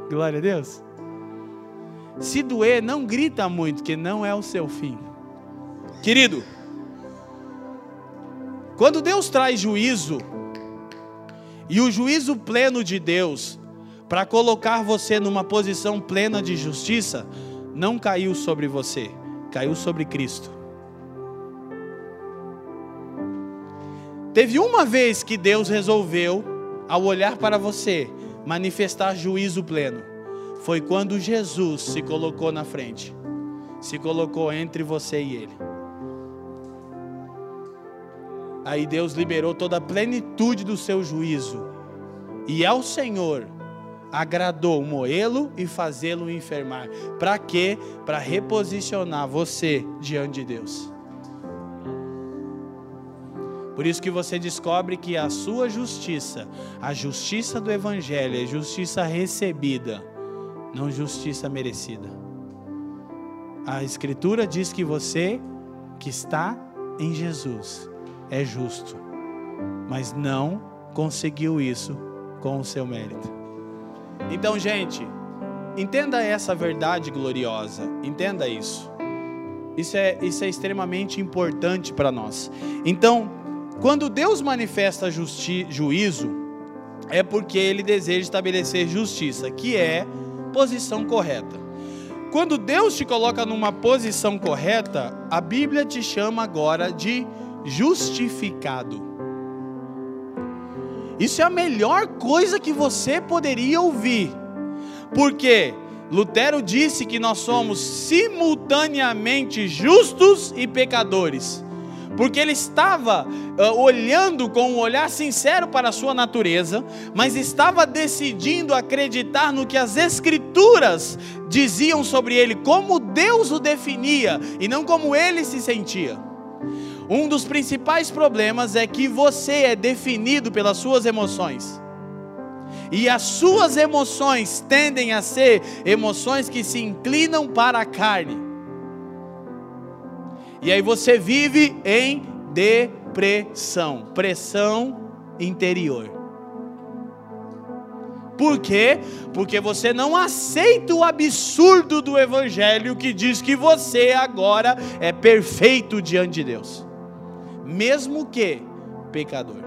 Glória a Deus. Se doer, não grita muito, que não é o seu fim. Querido, quando Deus traz juízo, e o juízo pleno de Deus para colocar você numa posição plena de justiça, não caiu sobre você, caiu sobre Cristo. Teve uma vez que Deus resolveu, ao olhar para você, manifestar juízo pleno. Foi quando Jesus se colocou na frente, se colocou entre você e Ele. Aí Deus liberou toda a plenitude do seu juízo. E ao Senhor agradou moê-lo e fazê-lo enfermar. Para quê? Para reposicionar você diante de Deus. Por isso que você descobre que a sua justiça, a justiça do Evangelho, é justiça recebida, não justiça merecida. A Escritura diz que você que está em Jesus é justo, mas não conseguiu isso com o seu mérito. Então, gente, entenda essa verdade gloriosa, entenda isso. Isso é, isso é extremamente importante para nós. Então, quando Deus manifesta justi juízo, é porque Ele deseja estabelecer justiça, que é posição correta. Quando Deus te coloca numa posição correta, a Bíblia te chama agora de justificado. Isso é a melhor coisa que você poderia ouvir, porque Lutero disse que nós somos simultaneamente justos e pecadores porque ele estava uh, olhando com um olhar sincero para a sua natureza, mas estava decidindo acreditar no que as Escrituras diziam sobre ele, como Deus o definia e não como ele se sentia. Um dos principais problemas é que você é definido pelas suas emoções. E as suas emoções tendem a ser emoções que se inclinam para a carne. E aí você vive em depressão, pressão interior. Por quê? Porque você não aceita o absurdo do Evangelho que diz que você agora é perfeito diante de Deus, mesmo que pecador.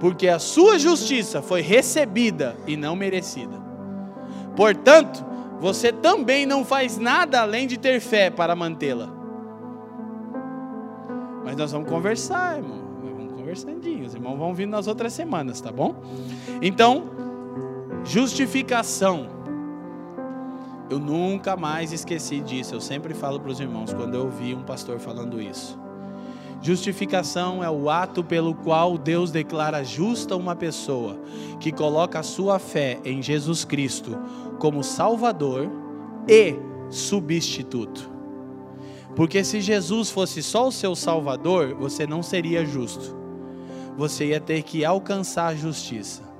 Porque a sua justiça foi recebida e não merecida. Portanto, você também não faz nada além de ter fé para mantê-la. Mas nós vamos conversar, irmão. Vamos conversandinho. Os irmãos vão vindo nas outras semanas, tá bom? Então, justificação. Eu nunca mais esqueci disso. Eu sempre falo para os irmãos quando eu ouvi um pastor falando isso. Justificação é o ato pelo qual Deus declara justa uma pessoa que coloca a sua fé em Jesus Cristo como Salvador e substituto. Porque se Jesus fosse só o seu Salvador, você não seria justo. Você ia ter que alcançar a justiça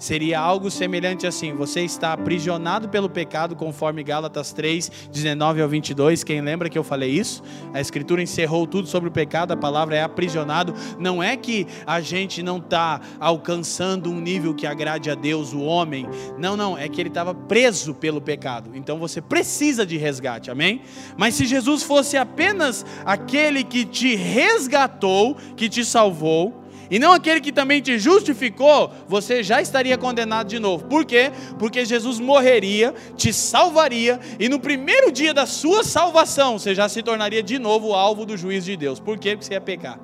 seria algo semelhante assim: você está aprisionado pelo pecado, conforme Gálatas 3, 19 ao 22. Quem lembra que eu falei isso? A Escritura encerrou tudo sobre o pecado, a palavra é aprisionado. Não é que a gente não está alcançando um nível que agrade a Deus, o homem. Não, não, é que ele estava preso pelo pecado. Então você precisa de resgate, amém? Mas se Jesus fosse apenas aquele que te resgatou, que te salvou, e não aquele que também te justificou, você já estaria condenado de novo. Por quê? Porque Jesus morreria, te salvaria, e no primeiro dia da sua salvação, você já se tornaria de novo alvo do juízo de Deus. Por quê? Porque você ia pecar.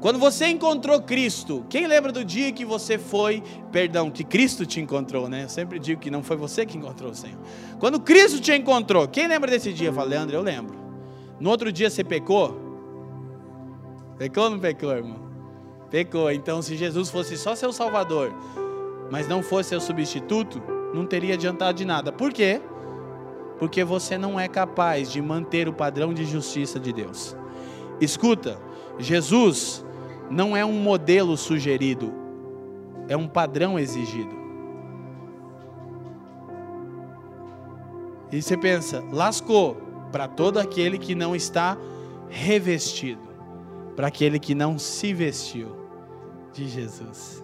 Quando você encontrou Cristo, quem lembra do dia que você foi, perdão, que Cristo te encontrou, né? Eu sempre digo que não foi você que encontrou o Senhor. Quando Cristo te encontrou, quem lembra desse dia? Eu falo, Leandro, eu lembro. No outro dia você pecou? Pecou ou não pecou, irmão? Pecou. Então, se Jesus fosse só seu Salvador, mas não fosse seu substituto, não teria adiantado de nada. Por quê? Porque você não é capaz de manter o padrão de justiça de Deus. Escuta, Jesus não é um modelo sugerido, é um padrão exigido. E você pensa, lascou para todo aquele que não está revestido para aquele que não se vestiu de Jesus.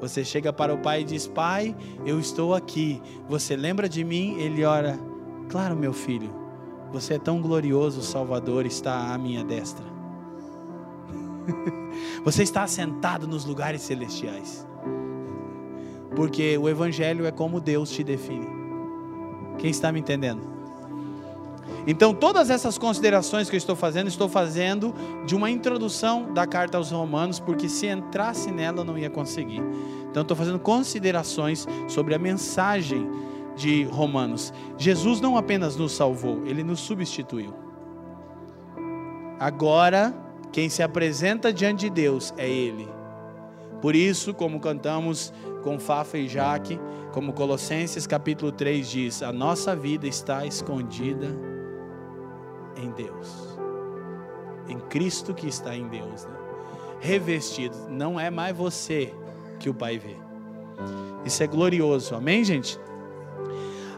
Você chega para o pai e diz: Pai, eu estou aqui. Você lembra de mim? Ele ora: Claro, meu filho, você é tão glorioso, Salvador está à minha destra. *laughs* Você está sentado nos lugares celestiais. Porque o Evangelho é como Deus te define. Quem está me entendendo? Então, todas essas considerações que eu estou fazendo, estou fazendo de uma introdução da carta aos Romanos, porque se entrasse nela não ia conseguir. Então, estou fazendo considerações sobre a mensagem de Romanos. Jesus não apenas nos salvou, ele nos substituiu. Agora, quem se apresenta diante de Deus é Ele. Por isso, como cantamos com Fafa e Jaque, como Colossenses capítulo 3 diz, a nossa vida está escondida em Deus. Cristo que está em Deus. Né? Revestido, não é mais você que o Pai vê. Isso é glorioso, amém, gente?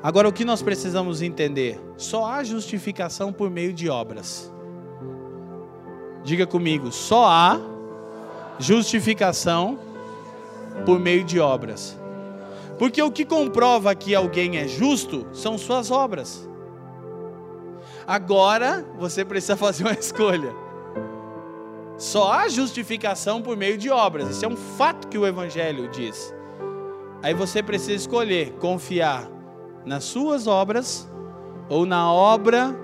Agora, o que nós precisamos entender? Só há justificação por meio de obras. Diga comigo, só há justificação por meio de obras. Porque o que comprova que alguém é justo são suas obras. Agora você precisa fazer uma *laughs* escolha. Só há justificação por meio de obras. Isso é um fato que o Evangelho diz. Aí você precisa escolher confiar nas suas obras ou na obra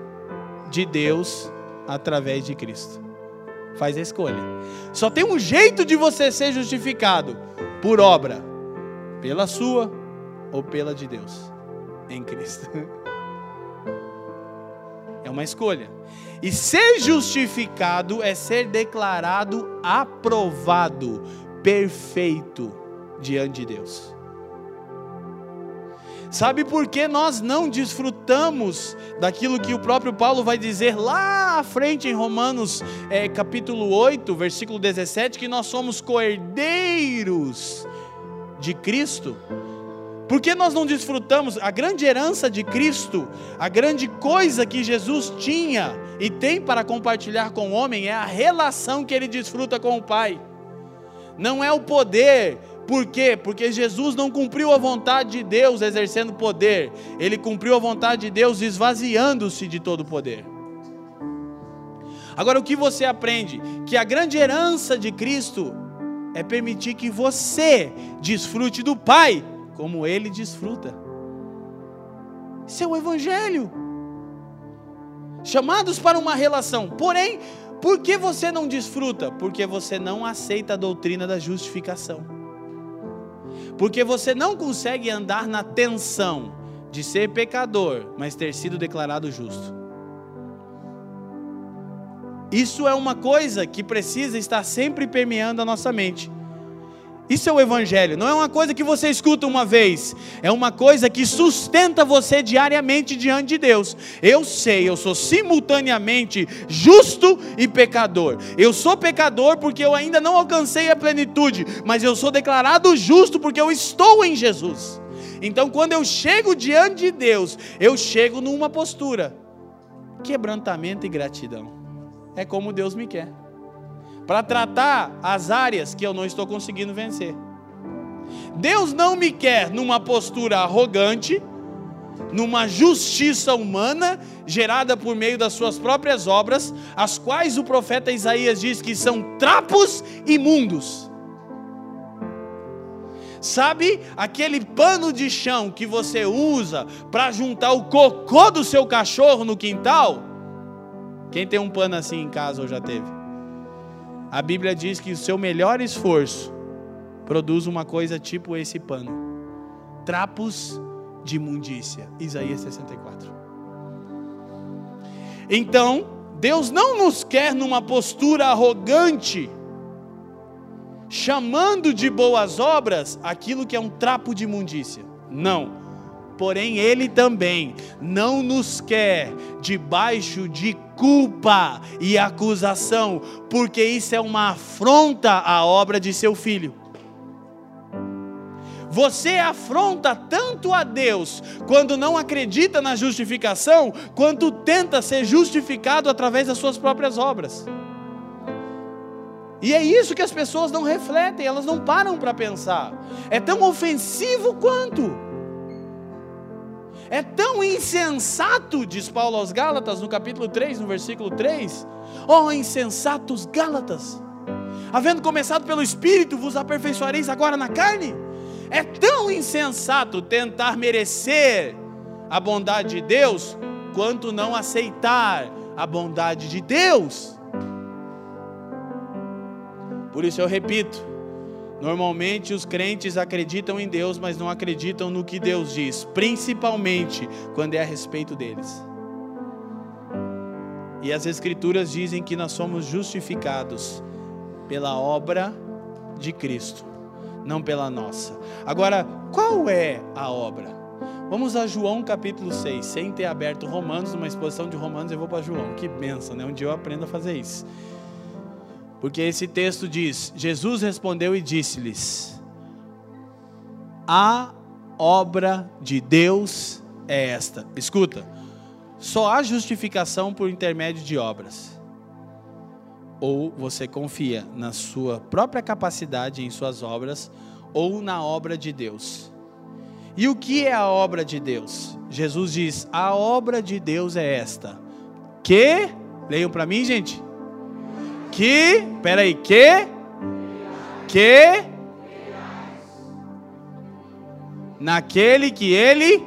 de Deus através de Cristo. Faz a escolha. Só tem um jeito de você ser justificado por obra, pela sua ou pela de Deus, em Cristo. *laughs* É uma escolha. E ser justificado é ser declarado aprovado, perfeito diante de Deus. Sabe por que nós não desfrutamos daquilo que o próprio Paulo vai dizer lá à frente em Romanos é, capítulo 8, versículo 17, que nós somos coerdeiros de Cristo? Por que nós não desfrutamos a grande herança de Cristo, a grande coisa que Jesus tinha e tem para compartilhar com o homem é a relação que ele desfruta com o Pai. Não é o poder, por quê? Porque Jesus não cumpriu a vontade de Deus exercendo poder, ele cumpriu a vontade de Deus esvaziando-se de todo poder. Agora, o que você aprende? Que a grande herança de Cristo é permitir que você desfrute do Pai como ele desfruta. Isso é o Evangelho. Chamados para uma relação, porém, por que você não desfruta? Porque você não aceita a doutrina da justificação porque você não consegue andar na tensão de ser pecador, mas ter sido declarado justo. Isso é uma coisa que precisa estar sempre permeando a nossa mente. Isso é o Evangelho, não é uma coisa que você escuta uma vez, é uma coisa que sustenta você diariamente diante de Deus. Eu sei, eu sou simultaneamente justo e pecador. Eu sou pecador porque eu ainda não alcancei a plenitude, mas eu sou declarado justo porque eu estou em Jesus. Então, quando eu chego diante de Deus, eu chego numa postura: quebrantamento e gratidão. É como Deus me quer para tratar as áreas que eu não estou conseguindo vencer. Deus não me quer numa postura arrogante, numa justiça humana gerada por meio das suas próprias obras, as quais o profeta Isaías diz que são trapos imundos. Sabe aquele pano de chão que você usa para juntar o cocô do seu cachorro no quintal? Quem tem um pano assim em casa ou já teve? A Bíblia diz que o seu melhor esforço produz uma coisa tipo esse pano: trapos de imundícia. Isaías 64. Então, Deus não nos quer numa postura arrogante, chamando de boas obras aquilo que é um trapo de imundícia. Não porém Ele também não nos quer debaixo de culpa e acusação, porque isso é uma afronta à obra de seu filho. Você afronta tanto a Deus quando não acredita na justificação, quanto tenta ser justificado através das suas próprias obras. E é isso que as pessoas não refletem, elas não param para pensar. É tão ofensivo quanto. É tão insensato, diz Paulo aos Gálatas, no capítulo 3, no versículo 3. Oh, insensatos Gálatas, havendo começado pelo Espírito, vos aperfeiçoareis agora na carne? É tão insensato tentar merecer a bondade de Deus, quanto não aceitar a bondade de Deus. Por isso eu repito, Normalmente os crentes acreditam em Deus, mas não acreditam no que Deus diz, principalmente quando é a respeito deles. E as Escrituras dizem que nós somos justificados pela obra de Cristo, não pela nossa. Agora, qual é a obra? Vamos a João capítulo 6, sem ter aberto Romanos, numa exposição de Romanos, eu vou para João. Que benção, né? Um dia eu aprendo a fazer isso. Porque esse texto diz: Jesus respondeu e disse-lhes: A obra de Deus é esta. Escuta, só há justificação por intermédio de obras. Ou você confia na sua própria capacidade em suas obras, ou na obra de Deus. E o que é a obra de Deus? Jesus diz: a obra de Deus é esta. Que, leiam para mim, gente. Que, peraí, que, que, naquele que ele,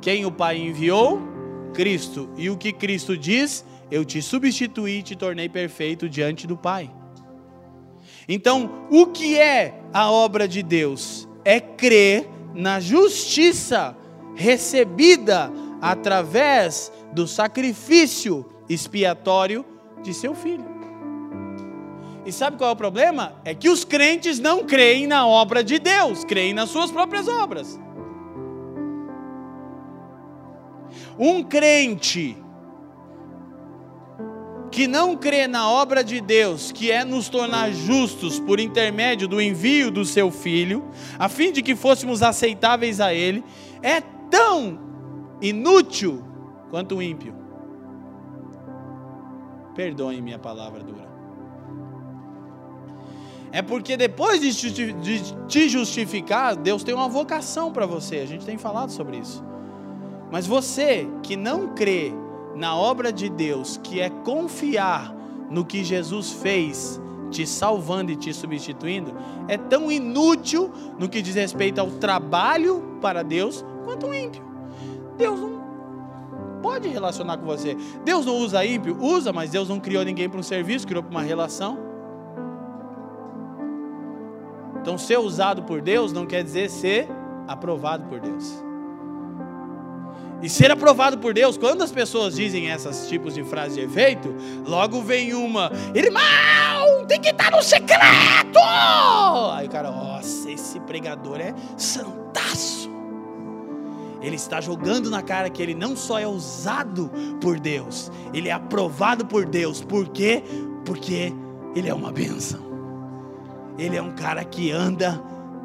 quem o Pai enviou? Cristo. E o que Cristo diz? Eu te substituí e te tornei perfeito diante do Pai. Então, o que é a obra de Deus? É crer na justiça recebida através do sacrifício expiatório de seu filho. E sabe qual é o problema? É que os crentes não creem na obra de Deus, creem nas suas próprias obras. Um crente que não crê na obra de Deus, que é nos tornar justos por intermédio do envio do seu filho, a fim de que fôssemos aceitáveis a ele, é tão inútil quanto o ímpio. Perdoem minha palavra dura. É porque depois de te justificar, Deus tem uma vocação para você. A gente tem falado sobre isso. Mas você que não crê na obra de Deus, que é confiar no que Jesus fez, te salvando e te substituindo, é tão inútil no que diz respeito ao trabalho para Deus, quanto o ímpio. Deus não pode relacionar com você. Deus não usa ímpio? Usa, mas Deus não criou ninguém para um serviço, criou para uma relação. Então, ser usado por Deus não quer dizer ser aprovado por Deus. E ser aprovado por Deus, quando as pessoas dizem esses tipos de frases de efeito, logo vem uma, irmão, tem que estar no secreto! Aí o cara, nossa, esse pregador é santaço. Ele está jogando na cara que ele não só é usado por Deus, ele é aprovado por Deus. Por quê? Porque ele é uma benção. Ele é um cara que anda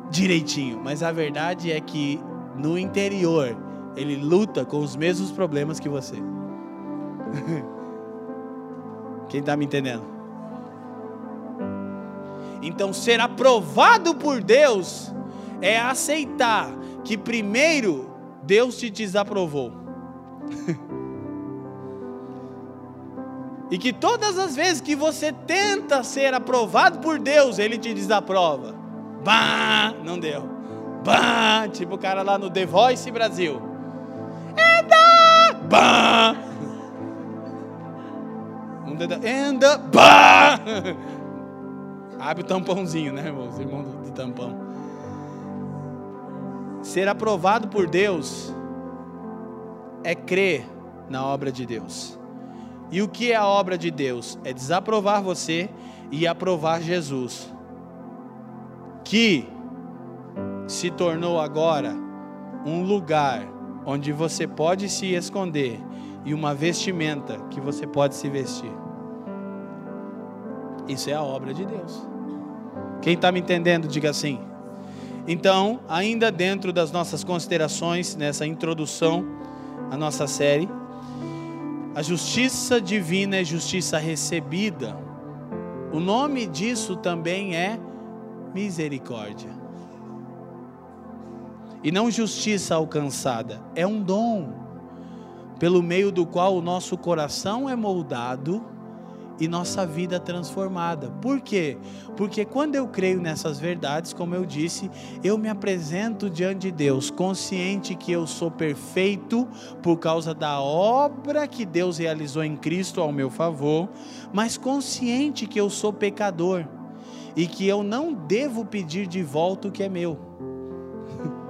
direitinho. Mas a verdade é que no interior, ele luta com os mesmos problemas que você. *laughs* Quem está me entendendo? Então, ser aprovado por Deus é aceitar que primeiro Deus te desaprovou. *laughs* e que todas as vezes que você tenta ser aprovado por Deus, Ele te desaprova. Bah, não deu. Bah, tipo o cara lá no The Voice Brasil. Bah! Um anda, bah! *laughs* Abre o tampãozinho, né, irmão? irmão do, do tampão. Ser aprovado por Deus é crer na obra de Deus. E o que é a obra de Deus? É desaprovar você e aprovar Jesus, que se tornou agora um lugar onde você pode se esconder e uma vestimenta que você pode se vestir. Isso é a obra de Deus. Quem está me entendendo, diga assim. Então, ainda dentro das nossas considerações, nessa introdução à nossa série, a justiça divina é justiça recebida. O nome disso também é misericórdia e não justiça alcançada, é um dom, pelo meio do qual o nosso coração é moldado e nossa vida transformada. Por quê? Porque quando eu creio nessas verdades, como eu disse, eu me apresento diante de Deus, consciente que eu sou perfeito por causa da obra que Deus realizou em Cristo ao meu favor, mas consciente que eu sou pecador e que eu não devo pedir de volta o que é meu. *laughs*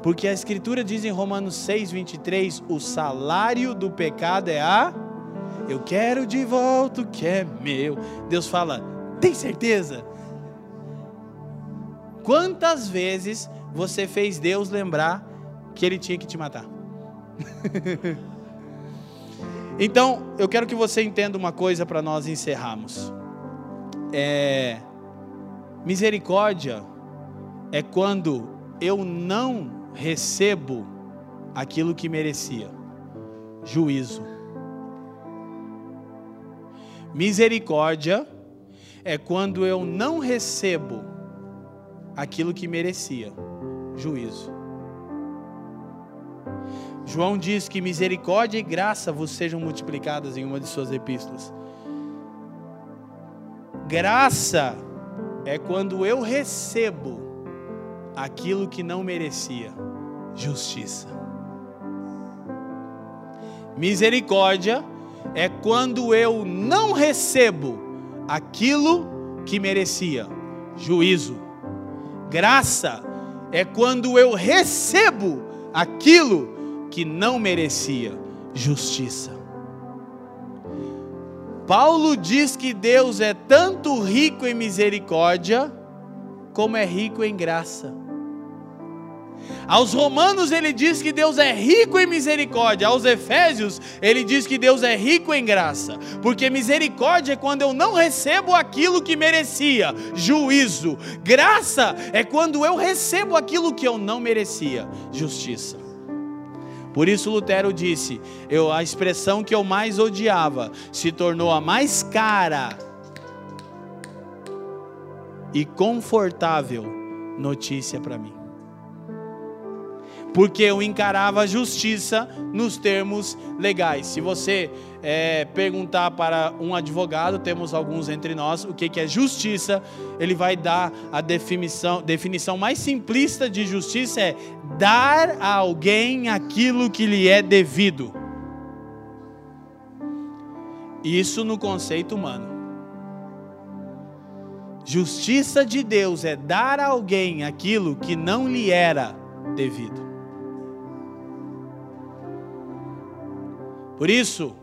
Porque a Escritura diz em Romanos 6, 23: o salário do pecado é a. Eu quero de volta o que é meu. Deus fala: tem certeza? Quantas vezes você fez Deus lembrar que Ele tinha que te matar? *laughs* Então, eu quero que você entenda uma coisa para nós encerrarmos. É, misericórdia é quando eu não recebo aquilo que merecia. Juízo. Misericórdia é quando eu não recebo aquilo que merecia. Juízo. João diz que misericórdia e graça vos sejam multiplicadas em uma de suas epístolas. Graça é quando eu recebo aquilo que não merecia. Justiça. Misericórdia é quando eu não recebo aquilo que merecia. Juízo. Graça é quando eu recebo aquilo que não merecia justiça. Paulo diz que Deus é tanto rico em misericórdia, como é rico em graça. Aos Romanos ele diz que Deus é rico em misericórdia. Aos Efésios ele diz que Deus é rico em graça. Porque misericórdia é quando eu não recebo aquilo que merecia, juízo. Graça é quando eu recebo aquilo que eu não merecia, justiça. Por isso Lutero disse: eu, a expressão que eu mais odiava se tornou a mais cara e confortável notícia para mim. Porque eu encarava a justiça nos termos legais. Se você é, perguntar para um advogado, temos alguns entre nós, o que, que é justiça, ele vai dar a definição, definição mais simplista de justiça: é dar a alguém aquilo que lhe é devido. Isso no conceito humano. Justiça de Deus é dar a alguém aquilo que não lhe era devido. Por isso,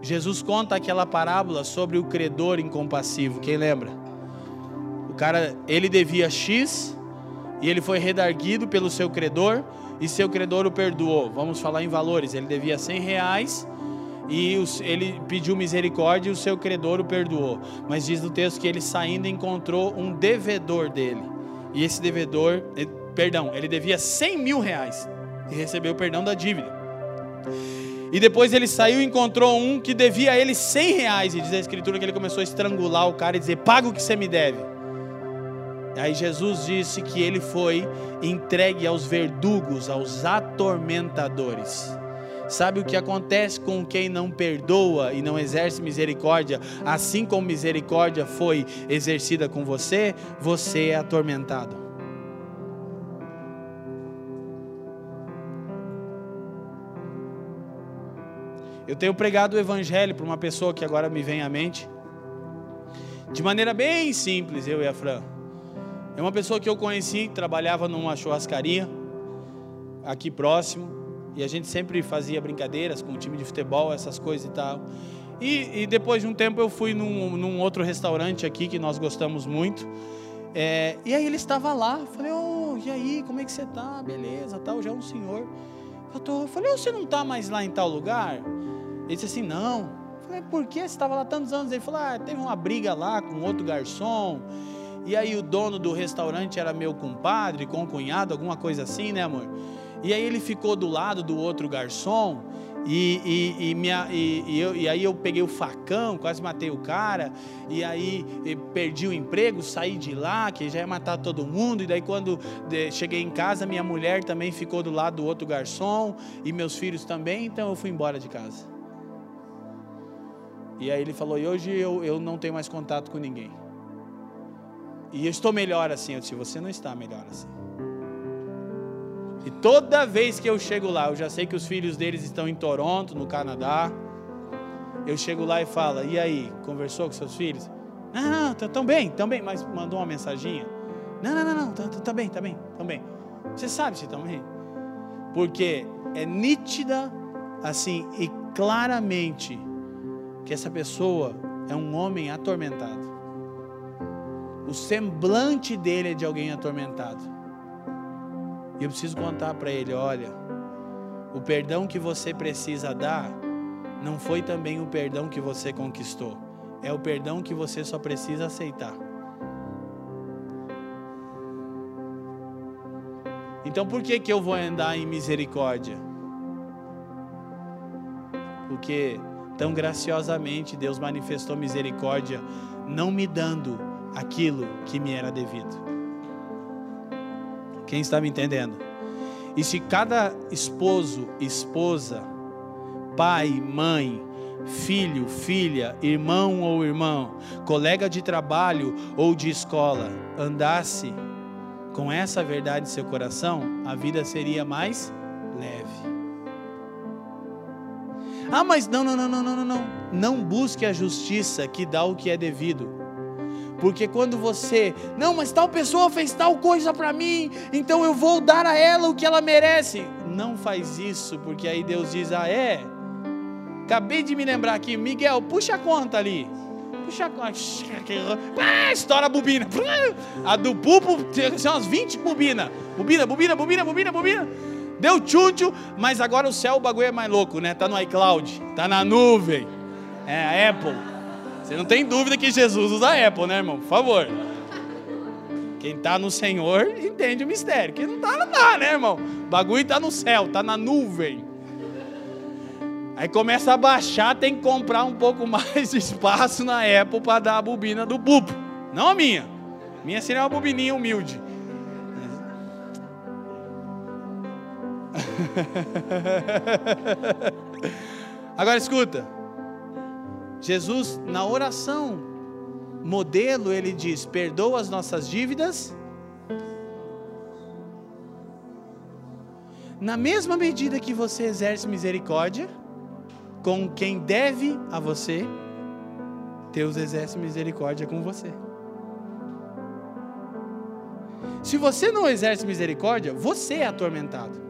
Jesus conta aquela parábola sobre o credor incompassivo. Quem lembra? O cara, ele devia X e ele foi redarguido pelo seu credor e seu credor o perdoou. Vamos falar em valores. Ele devia 100 reais e ele pediu misericórdia e o seu credor o perdoou. Mas diz no texto que ele saindo encontrou um devedor dele. E esse devedor, perdão, ele devia 100 mil reais e recebeu o perdão da dívida. E depois ele saiu e encontrou um que devia a ele 100 reais. E diz a escritura que ele começou a estrangular o cara e dizer: Paga o que você me deve. Aí Jesus disse que ele foi entregue aos verdugos, aos atormentadores. Sabe o que acontece com quem não perdoa e não exerce misericórdia? Assim como misericórdia foi exercida com você, você é atormentado. Eu tenho pregado o evangelho para uma pessoa que agora me vem à mente, de maneira bem simples, eu e a Fran. É uma pessoa que eu conheci, trabalhava numa churrascaria aqui próximo, e a gente sempre fazia brincadeiras com o time de futebol, essas coisas e tal. E, e depois de um tempo eu fui num, num, outro restaurante aqui que nós gostamos muito. É, e aí ele estava lá, falei, oh, e aí, como é que você está? Beleza, tal, já é um senhor. Eu tô, falei, oh, você não está mais lá em tal lugar? Ele disse assim: Não. Eu falei: Por que? Você estava lá tantos anos? Ele falou: Ah, teve uma briga lá com outro garçom. E aí o dono do restaurante era meu compadre, com cunhado, alguma coisa assim, né, amor? E aí ele ficou do lado do outro garçom. E, e, e, minha, e, eu, e, aí eu peguei o facão, quase matei o cara, e aí perdi o emprego, saí de lá, que já ia matar todo mundo, e daí quando cheguei em casa, minha mulher também ficou do lado do outro garçom, e meus filhos também, então eu fui embora de casa. E aí ele falou: E hoje eu, eu não tenho mais contato com ninguém. E eu estou melhor assim. Eu disse: Você não está melhor assim. E toda vez que eu chego lá, eu já sei que os filhos deles estão em Toronto, no Canadá. Eu chego lá e falo: E aí, conversou com seus filhos? Não, não, não, tão bem, tão bem. Mas mandou uma mensaginha? Não, não, não, não, tá, tá, tá bem, tá bem, bem. Você sabe se estão bem? Porque é nítida, assim, e claramente que essa pessoa é um homem atormentado. O semblante dele é de alguém atormentado. E eu preciso contar para ele: olha, o perdão que você precisa dar não foi também o perdão que você conquistou, é o perdão que você só precisa aceitar. Então por que que eu vou andar em misericórdia? Porque tão graciosamente Deus manifestou misericórdia, não me dando aquilo que me era devido. Quem está me entendendo? E se cada esposo, esposa, pai, mãe, filho, filha, irmão ou irmão, colega de trabalho ou de escola, andasse com essa verdade em seu coração, a vida seria mais leve. Ah, mas não, não, não, não, não, não. Não busque a justiça que dá o que é devido. Porque quando você, não, mas tal pessoa fez tal coisa para mim, então eu vou dar a ela o que ela merece. Não faz isso, porque aí Deus diz: "Ah, é? Acabei de me lembrar aqui, Miguel, puxa a conta ali. Puxa a conta. Ah, estoura a bobina. A do pupo tem umas 20 bobinas. Bobina, bobina, bobina, bobina, bobina. Deu tchutchu, mas agora o céu o bagulho é mais louco, né? Tá no iCloud, tá na nuvem. É a Apple. Você não tem dúvida que Jesus usa a Apple, né, irmão? Por favor. Quem tá no Senhor entende o mistério. Quem não tá, não tá, né, irmão? O bagulho tá no céu, tá na nuvem. Aí começa a baixar, tem que comprar um pouco *laughs* mais de espaço na Apple para dar a bobina do bubo. Não a minha. Minha seria uma bobininha humilde. *laughs* Agora escuta. Jesus, na oração, modelo, ele diz: perdoa as nossas dívidas. Na mesma medida que você exerce misericórdia com quem deve a você, Deus exerce misericórdia com você. Se você não exerce misericórdia, você é atormentado.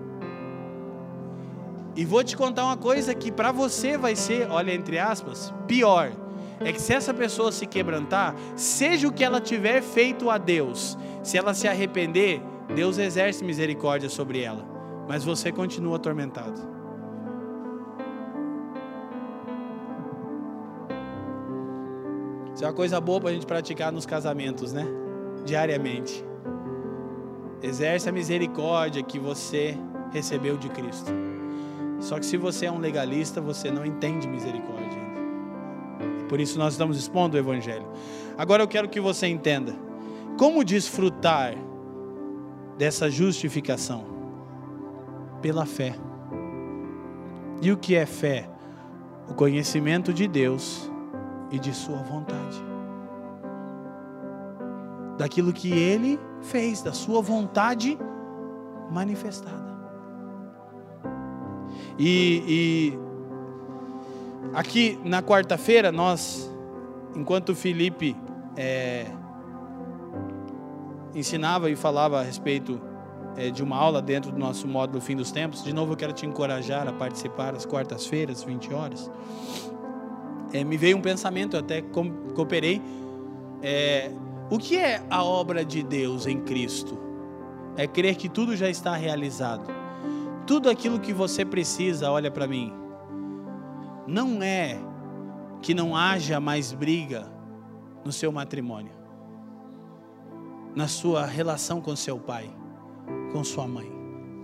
E vou te contar uma coisa que para você vai ser, olha entre aspas, pior. É que se essa pessoa se quebrantar, seja o que ela tiver feito a Deus, se ela se arrepender, Deus exerce misericórdia sobre ela, mas você continua atormentado. Isso é uma coisa boa para a gente praticar nos casamentos, né? Diariamente. Exerce a misericórdia que você recebeu de Cristo. Só que se você é um legalista, você não entende misericórdia ainda. Por isso nós estamos expondo o Evangelho. Agora eu quero que você entenda como desfrutar dessa justificação pela fé. E o que é fé? O conhecimento de Deus e de Sua vontade. Daquilo que Ele fez, da Sua vontade manifestada. E, e aqui na quarta-feira, nós, enquanto o Felipe é, ensinava e falava a respeito é, de uma aula dentro do nosso módulo Fim dos Tempos, de novo eu quero te encorajar a participar às quartas-feiras, 20 horas. É, me veio um pensamento, eu até cooperei. É, o que é a obra de Deus em Cristo? É crer que tudo já está realizado tudo aquilo que você precisa, olha para mim. Não é que não haja mais briga no seu matrimônio, na sua relação com seu pai, com sua mãe.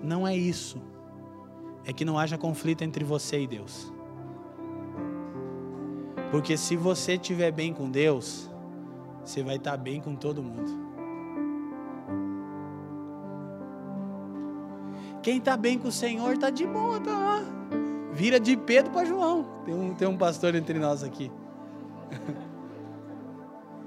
Não é isso. É que não haja conflito entre você e Deus. Porque se você estiver bem com Deus, você vai estar bem com todo mundo. Quem está bem com o Senhor está de boa, tá. Vira de Pedro para João. Tem um, tem um pastor entre nós aqui. *laughs*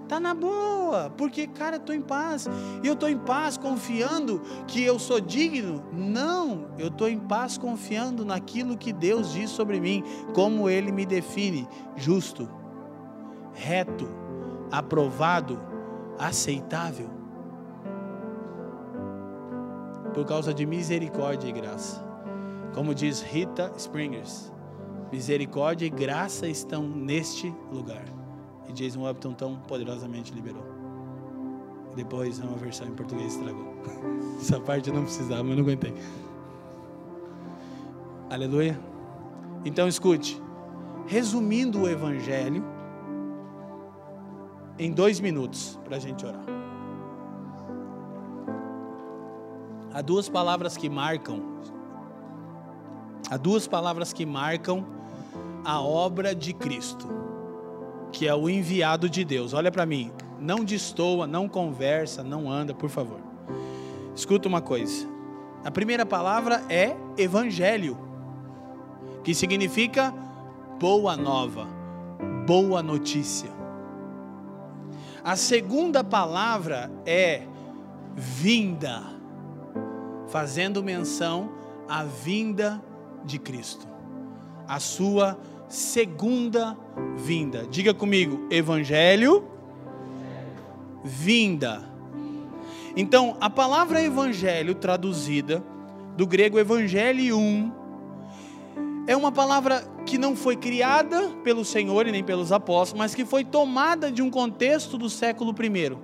Tá na boa, porque cara, estou em paz. E eu estou em paz confiando que eu sou digno? Não, eu estou em paz confiando naquilo que Deus diz sobre mim, como Ele me define: justo, reto, aprovado, aceitável por causa de misericórdia e graça. Como diz Rita Springers, misericórdia e graça estão neste lugar. E Jason Upton tão poderosamente liberou. Depois uma versão em português estragou. *laughs* Essa parte eu não precisava, mas não aguentei. Aleluia. Então escute. resumindo o Evangelho em dois minutos para a gente orar. Há duas palavras que marcam, há duas palavras que marcam a obra de Cristo, que é o enviado de Deus. Olha para mim, não destoa, não conversa, não anda, por favor. Escuta uma coisa. A primeira palavra é evangelho, que significa boa nova, boa notícia. A segunda palavra é vinda, fazendo menção à vinda de Cristo, a sua segunda vinda. Diga comigo, evangelho, vinda. Então, a palavra evangelho traduzida do grego evangelium é uma palavra que não foi criada pelo Senhor e nem pelos apóstolos, mas que foi tomada de um contexto do século I.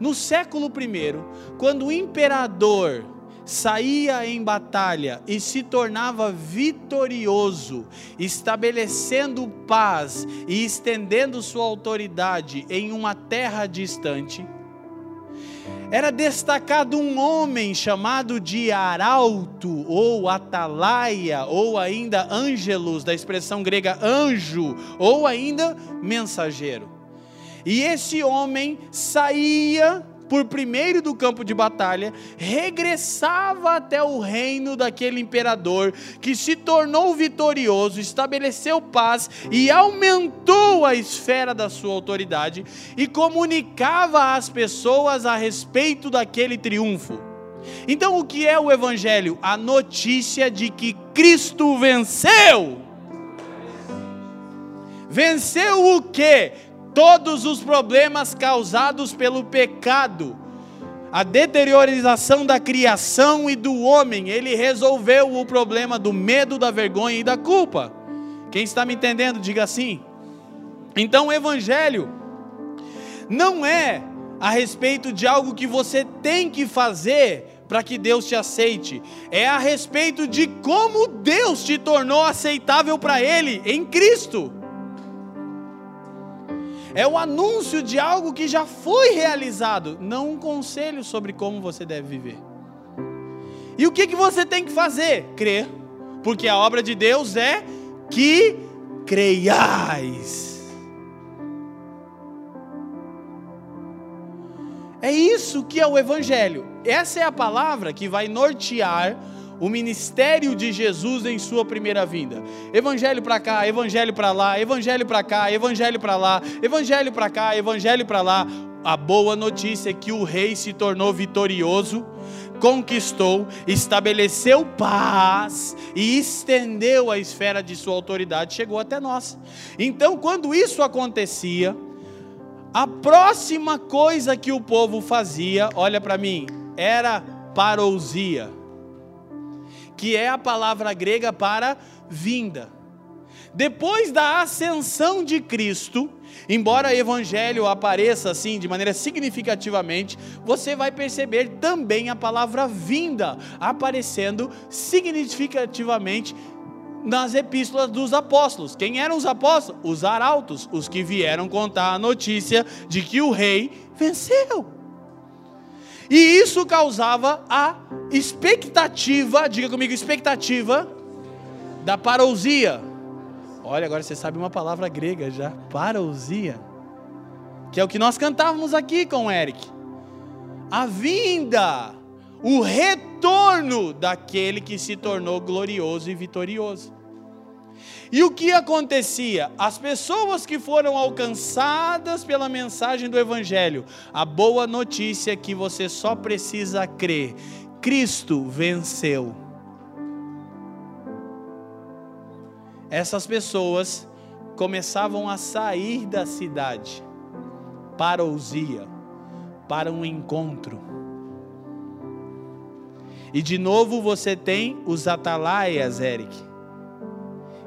No século I, quando o imperador saía em batalha e se tornava vitorioso, estabelecendo paz e estendendo sua autoridade em uma terra distante, era destacado um homem chamado de arauto, ou atalaia, ou ainda ângelos, da expressão grega anjo, ou ainda mensageiro. E esse homem saía por primeiro do campo de batalha, regressava até o reino daquele imperador que se tornou vitorioso, estabeleceu paz e aumentou a esfera da sua autoridade e comunicava às pessoas a respeito daquele triunfo. Então, o que é o Evangelho? A notícia de que Cristo venceu. Venceu o que? Todos os problemas causados pelo pecado, a deteriorização da criação e do homem, ele resolveu o problema do medo, da vergonha e da culpa. Quem está me entendendo, diga assim. Então o evangelho não é a respeito de algo que você tem que fazer para que Deus te aceite, é a respeito de como Deus te tornou aceitável para Ele em Cristo é o anúncio de algo que já foi realizado, não um conselho sobre como você deve viver. E o que, que você tem que fazer? Crer, porque a obra de Deus é que creiais. É isso que é o Evangelho. Essa é a palavra que vai nortear o ministério de Jesus em sua primeira vinda. Evangelho para cá, evangelho para lá, evangelho para cá, evangelho para lá, evangelho para cá, evangelho para lá. A boa notícia é que o rei se tornou vitorioso, conquistou, estabeleceu paz e estendeu a esfera de sua autoridade, chegou até nós. Então, quando isso acontecia, a próxima coisa que o povo fazia, olha para mim, era parousia que é a palavra grega para vinda. Depois da ascensão de Cristo, embora o evangelho apareça assim de maneira significativamente, você vai perceber também a palavra vinda aparecendo significativamente nas epístolas dos apóstolos. Quem eram os apóstolos? Os arautos, os que vieram contar a notícia de que o rei venceu. E isso causava a expectativa, diga comigo, expectativa da parousia. Olha, agora você sabe uma palavra grega já, parousia, que é o que nós cantávamos aqui com o Eric. A vinda, o retorno daquele que se tornou glorioso e vitorioso. E o que acontecia? As pessoas que foram alcançadas pela mensagem do Evangelho, a boa notícia é que você só precisa crer: Cristo venceu. Essas pessoas começavam a sair da cidade para ousia, para um encontro. E de novo você tem os atalaias, Eric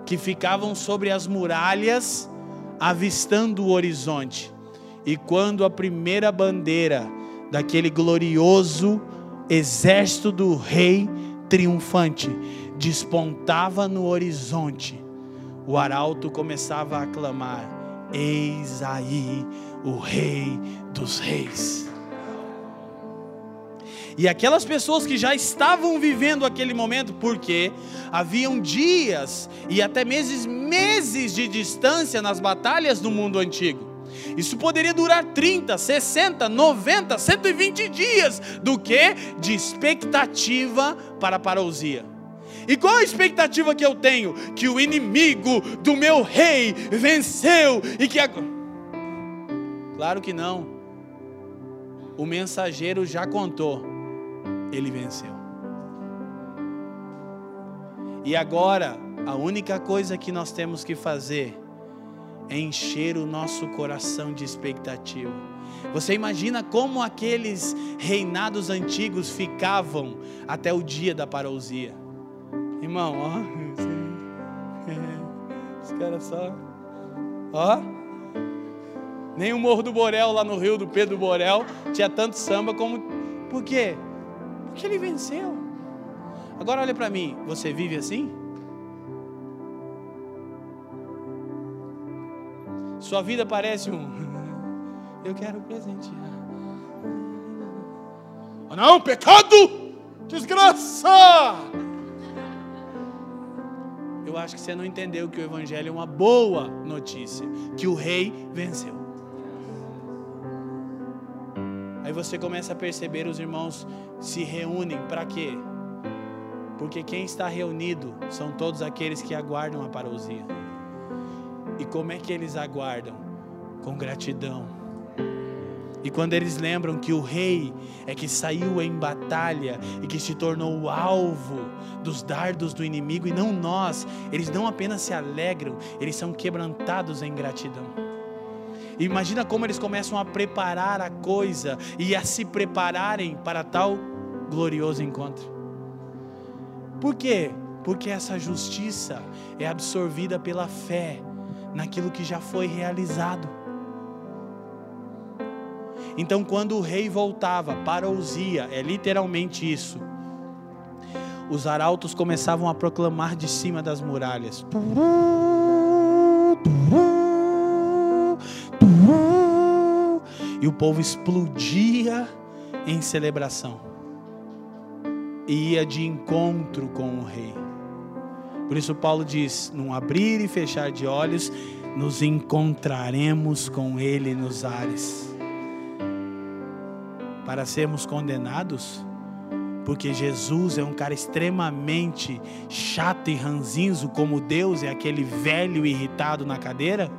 que ficavam sobre as muralhas, avistando o horizonte. E quando a primeira bandeira daquele glorioso exército do rei triunfante despontava no horizonte, o arauto começava a clamar: Eis aí o Rei dos Reis. E aquelas pessoas que já estavam vivendo aquele momento, porque haviam dias e até meses, meses de distância nas batalhas do mundo antigo. Isso poderia durar 30, 60, 90, 120 dias do que de expectativa para a parousia. E qual a expectativa que eu tenho? Que o inimigo do meu rei venceu e que agora. Claro que não. O mensageiro já contou. Ele venceu. E agora, a única coisa que nós temos que fazer é encher o nosso coração de expectativa. Você imagina como aqueles reinados antigos ficavam até o dia da parousia? Irmão, ó. *laughs* Os caras só. Ó. Nem o Morro do Borel lá no Rio do Pedro Borel tinha tanto samba como. Por quê? Porque ele venceu. Agora olha para mim, você vive assim? Sua vida parece um. *laughs* Eu quero presentear. Oh, não, pecado! Desgraça! Eu acho que você não entendeu que o Evangelho é uma boa notícia, que o rei venceu. Aí você começa a perceber os irmãos se reúnem para quê? Porque quem está reunido são todos aqueles que aguardam a parousia. E como é que eles aguardam? Com gratidão. E quando eles lembram que o rei é que saiu em batalha e que se tornou o alvo dos dardos do inimigo e não nós, eles não apenas se alegram, eles são quebrantados em gratidão. Imagina como eles começam a preparar a coisa e a se prepararem para tal glorioso encontro. Por quê? Porque essa justiça é absorvida pela fé naquilo que já foi realizado. Então, quando o rei voltava para Uzia, é literalmente isso. Os arautos começavam a proclamar de cima das muralhas. E o povo explodia em celebração. E ia de encontro com o rei. Por isso Paulo diz: num abrir e fechar de olhos, nos encontraremos com ele nos ares. Para sermos condenados, porque Jesus é um cara extremamente chato e ranzinzo, como Deus é aquele velho irritado na cadeira?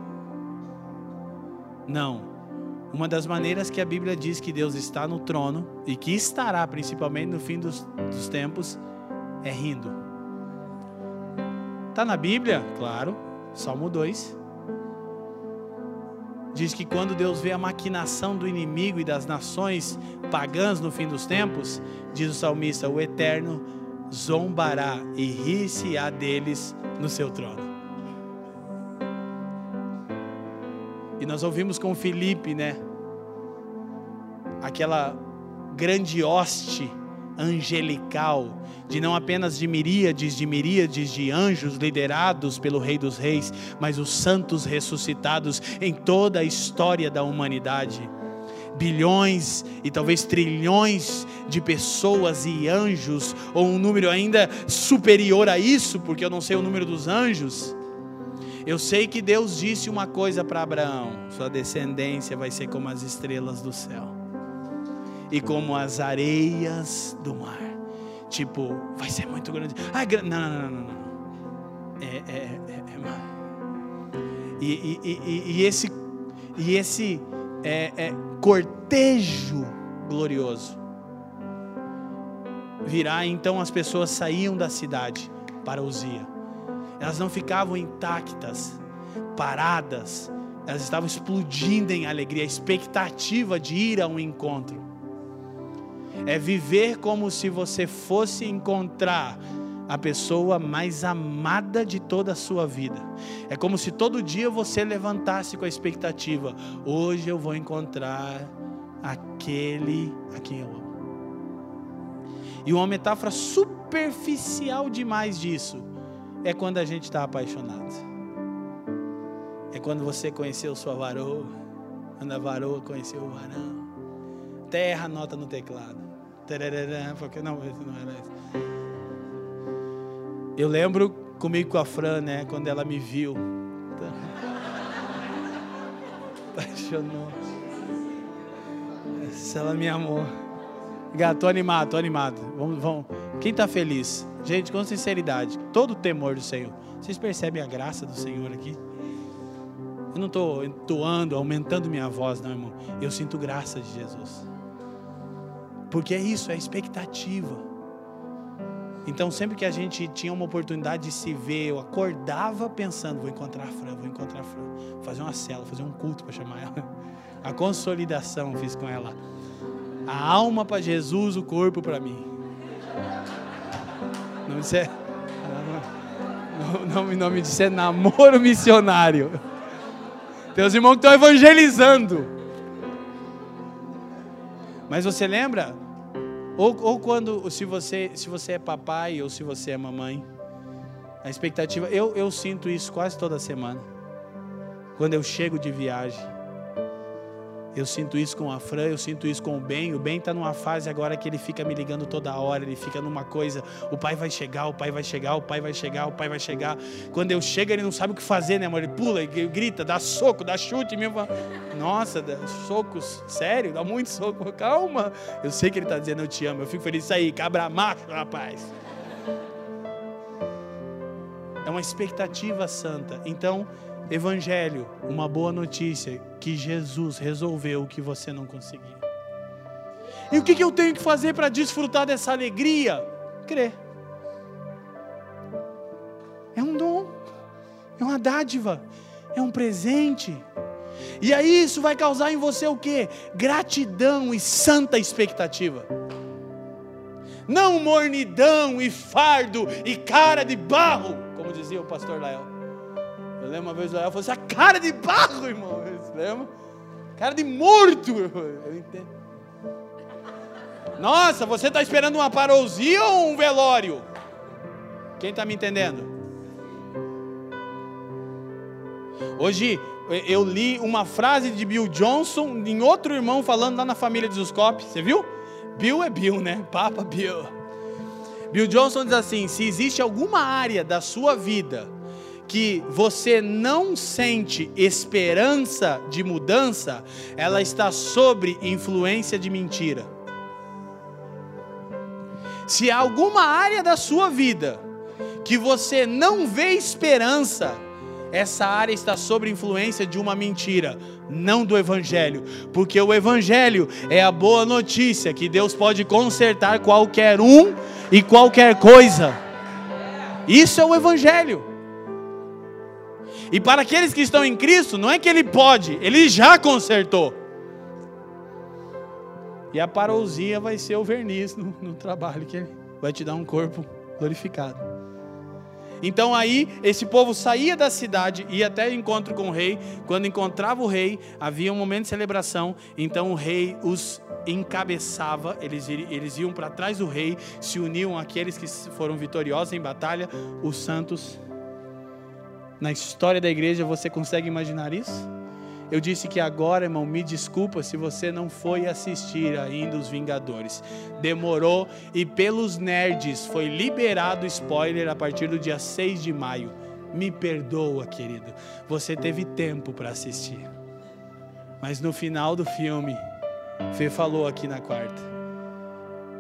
Não. Uma das maneiras que a Bíblia diz que Deus está no trono e que estará principalmente no fim dos, dos tempos é rindo. Está na Bíblia? Claro. Salmo 2. Diz que quando Deus vê a maquinação do inimigo e das nações pagãs no fim dos tempos, diz o salmista: o Eterno zombará e rir-se-á deles no seu trono. Nós ouvimos com Filipe, né? Aquela grande hoste angelical, de não apenas de miríades de miríades de anjos liderados pelo Rei dos Reis, mas os santos ressuscitados em toda a história da humanidade. Bilhões e talvez trilhões de pessoas e anjos, ou um número ainda superior a isso, porque eu não sei o número dos anjos. Eu sei que Deus disse uma coisa para Abraão: sua descendência vai ser como as estrelas do céu e como as areias do mar. Tipo, vai ser muito grande. Ah, não, não, não, não. É, é, é, é mar. E, e, e, e, esse, e esse é, é, cortejo glorioso virá, então as pessoas saíam da cidade para Uzia. Elas não ficavam intactas, paradas, elas estavam explodindo em alegria, a expectativa de ir a um encontro é viver como se você fosse encontrar a pessoa mais amada de toda a sua vida. É como se todo dia você levantasse com a expectativa: hoje eu vou encontrar aquele a quem eu amo. E uma metáfora superficial demais disso é quando a gente está apaixonado. é quando você conheceu sua varoa, quando a varoa conheceu o varão. Terra nota no teclado. Porque não, não era isso. Eu lembro comigo com a Fran, né, quando ela me viu. Apaixonou. Se ela me amou. Gato, animado, tô animado. Vamos, vamos. Quem está feliz? Gente, com sinceridade, todo o temor do Senhor. Vocês percebem a graça do Senhor aqui? Eu não estou entoando, aumentando minha voz, não, irmão. Eu sinto graça de Jesus. Porque é isso, é expectativa. Então, sempre que a gente tinha uma oportunidade de se ver, eu acordava pensando: vou encontrar a Fran, vou encontrar a Fran. Fazer uma cela, fazer um culto para chamar ela. A consolidação fiz com ela. A alma para Jesus, o corpo para mim. Não disse, é, não, não, não me disse é namoro missionário. Tem os irmãos que estão evangelizando. Mas você lembra? Ou, ou quando, se você, se você é papai ou se você é mamãe, a expectativa, eu, eu sinto isso quase toda semana. Quando eu chego de viagem. Eu sinto isso com a Fran, eu sinto isso com o Ben. O Ben está numa fase agora que ele fica me ligando toda hora, ele fica numa coisa, o pai vai chegar, o pai vai chegar, o pai vai chegar, o pai vai chegar. Quando eu chego, ele não sabe o que fazer, né, amor? Ele pula, ele grita, dá soco, dá chute, mesmo. Nossa, socos, sério, dá muito soco. Calma. Eu sei que ele está dizendo eu te amo. Eu fico feliz isso aí, cabra macho, rapaz. É uma expectativa santa. Então, Evangelho, uma boa notícia que Jesus resolveu o que você não conseguia. E o que, eu tenho que fazer para desfrutar dessa alegria? Crer. É um dom, é uma dádiva, é um presente. E aí isso vai causar em você o que? Gratidão e santa expectativa. Não mornidão e fardo e cara de barro, como dizia o pastor Lael. Eu lembro uma vez o Léo falou assim: a cara de barro, irmão. Lembra? Cara de morto. Eu entendo. Nossa, você está esperando uma parousia ou um velório? Quem está me entendendo? Hoje eu li uma frase de Bill Johnson em outro irmão falando lá na família de Zuscop. Você viu? Bill é Bill, né? Papa Bill. Bill Johnson diz assim: se existe alguma área da sua vida que você não sente esperança de mudança, ela está sobre influência de mentira. Se há alguma área da sua vida que você não vê esperança, essa área está sob influência de uma mentira, não do Evangelho, porque o Evangelho é a boa notícia que Deus pode consertar qualquer um e qualquer coisa. Isso é o Evangelho. E para aqueles que estão em Cristo, não é que ele pode, ele já consertou. E a parousia vai ser o verniz no, no trabalho, que vai te dar um corpo glorificado. Então aí, esse povo saía da cidade, ia até o encontro com o rei. Quando encontrava o rei, havia um momento de celebração. Então o rei os encabeçava, eles, eles iam para trás do rei, se uniam àqueles que foram vitoriosos em batalha, os santos na história da igreja, você consegue imaginar isso? Eu disse que agora, irmão, me desculpa se você não foi assistir ainda os Vingadores. Demorou e pelos nerds foi liberado spoiler a partir do dia 6 de maio. Me perdoa, querido. Você teve tempo para assistir. Mas no final do filme, Fê falou aqui na quarta.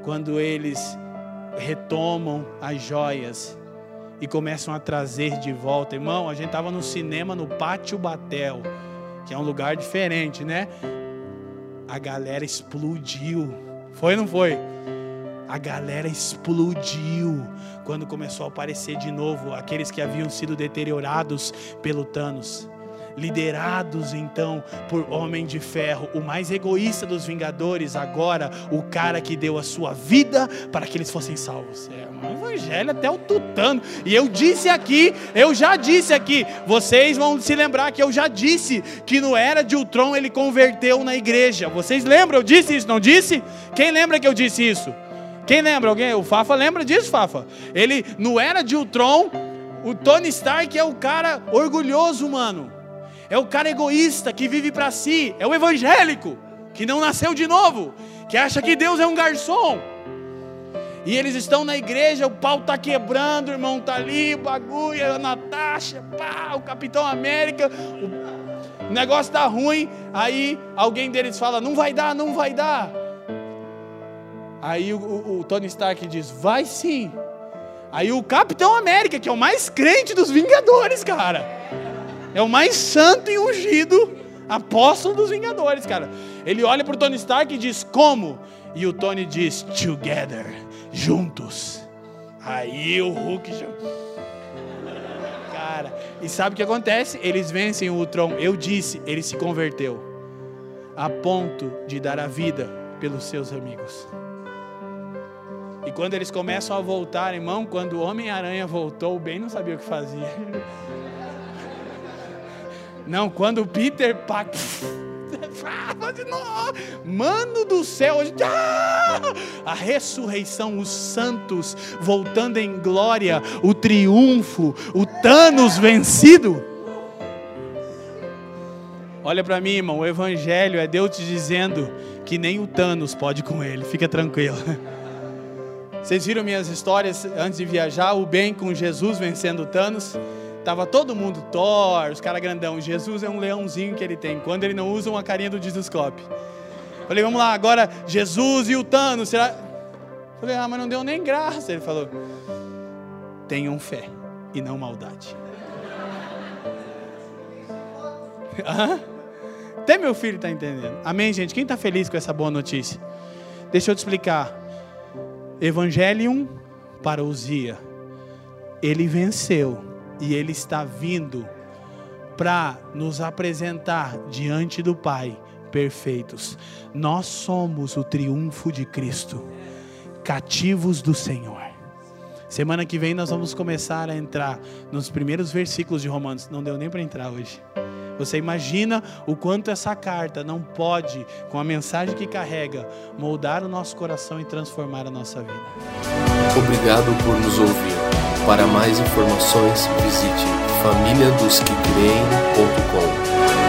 Quando eles retomam as joias e começam a trazer de volta. Irmão, a gente estava no cinema no Pátio Batel, que é um lugar diferente, né? A galera explodiu. Foi ou não foi? A galera explodiu quando começou a aparecer de novo aqueles que haviam sido deteriorados pelo Thanos liderados então por Homem de Ferro, o mais egoísta dos Vingadores, agora o cara que deu a sua vida para que eles fossem salvos. É um evangelho até o tutano. E eu disse aqui, eu já disse aqui, vocês vão se lembrar que eu já disse que no Era de Ultron ele converteu na igreja. Vocês lembram? Eu disse isso, não disse? Quem lembra que eu disse isso? Quem lembra? Alguém? O Fafa lembra disso, Fafa? Ele, no Era de Ultron, o Tony Stark é o cara orgulhoso, mano. É o cara egoísta que vive para si. É o evangélico que não nasceu de novo, que acha que Deus é um garçom. E eles estão na igreja, o pau tá quebrando, o irmão tá ali, o bagulho, a Natasha, pá, o Capitão América, o negócio tá ruim. Aí alguém deles fala: Não vai dar, não vai dar. Aí o, o, o Tony Stark diz: Vai sim. Aí o Capitão América, que é o mais crente dos Vingadores, cara, é o mais santo e ungido apóstolo dos Vingadores, cara. Ele olha para o Tony Stark e diz: Como? E o Tony diz: Together juntos. Aí o Hulk já. *laughs* Cara, e sabe o que acontece? Eles vencem o Ultron. Eu disse, ele se converteu a ponto de dar a vida pelos seus amigos. E quando eles começam a voltar, irmão, quando o Homem-Aranha voltou, o Ben não sabia o que fazia. *laughs* Não, quando o Peter Parker *laughs* Mano do céu, a ressurreição, os santos voltando em glória, o triunfo, o Thanos vencido. Olha para mim, irmão, o evangelho é Deus te dizendo que nem o Thanos pode com ele. Fica tranquilo. *laughs* Vocês viram minhas histórias antes de viajar? O bem com Jesus vencendo o Thanos. Tava todo mundo Thor, os caras grandão. Jesus é um leãozinho que ele tem. Quando ele não usa uma carinha do Discoscope. Falei, vamos lá, agora Jesus e o Thanos, será? Falei, ah, mas não deu nem graça. Ele falou, tenham fé e não maldade. *laughs* Até meu filho está entendendo. Amém, gente? Quem está feliz com essa boa notícia? Deixa eu te explicar. Evangelium parousia. Ele venceu e Ele está vindo para nos apresentar diante do Pai perfeitos. Nós somos o triunfo de Cristo, cativos do Senhor. Semana que vem nós vamos começar a entrar nos primeiros versículos de Romanos. Não deu nem para entrar hoje. Você imagina o quanto essa carta não pode, com a mensagem que carrega, moldar o nosso coração e transformar a nossa vida. Obrigado por nos ouvir. Para mais informações, visite famíliadosquecreem.com.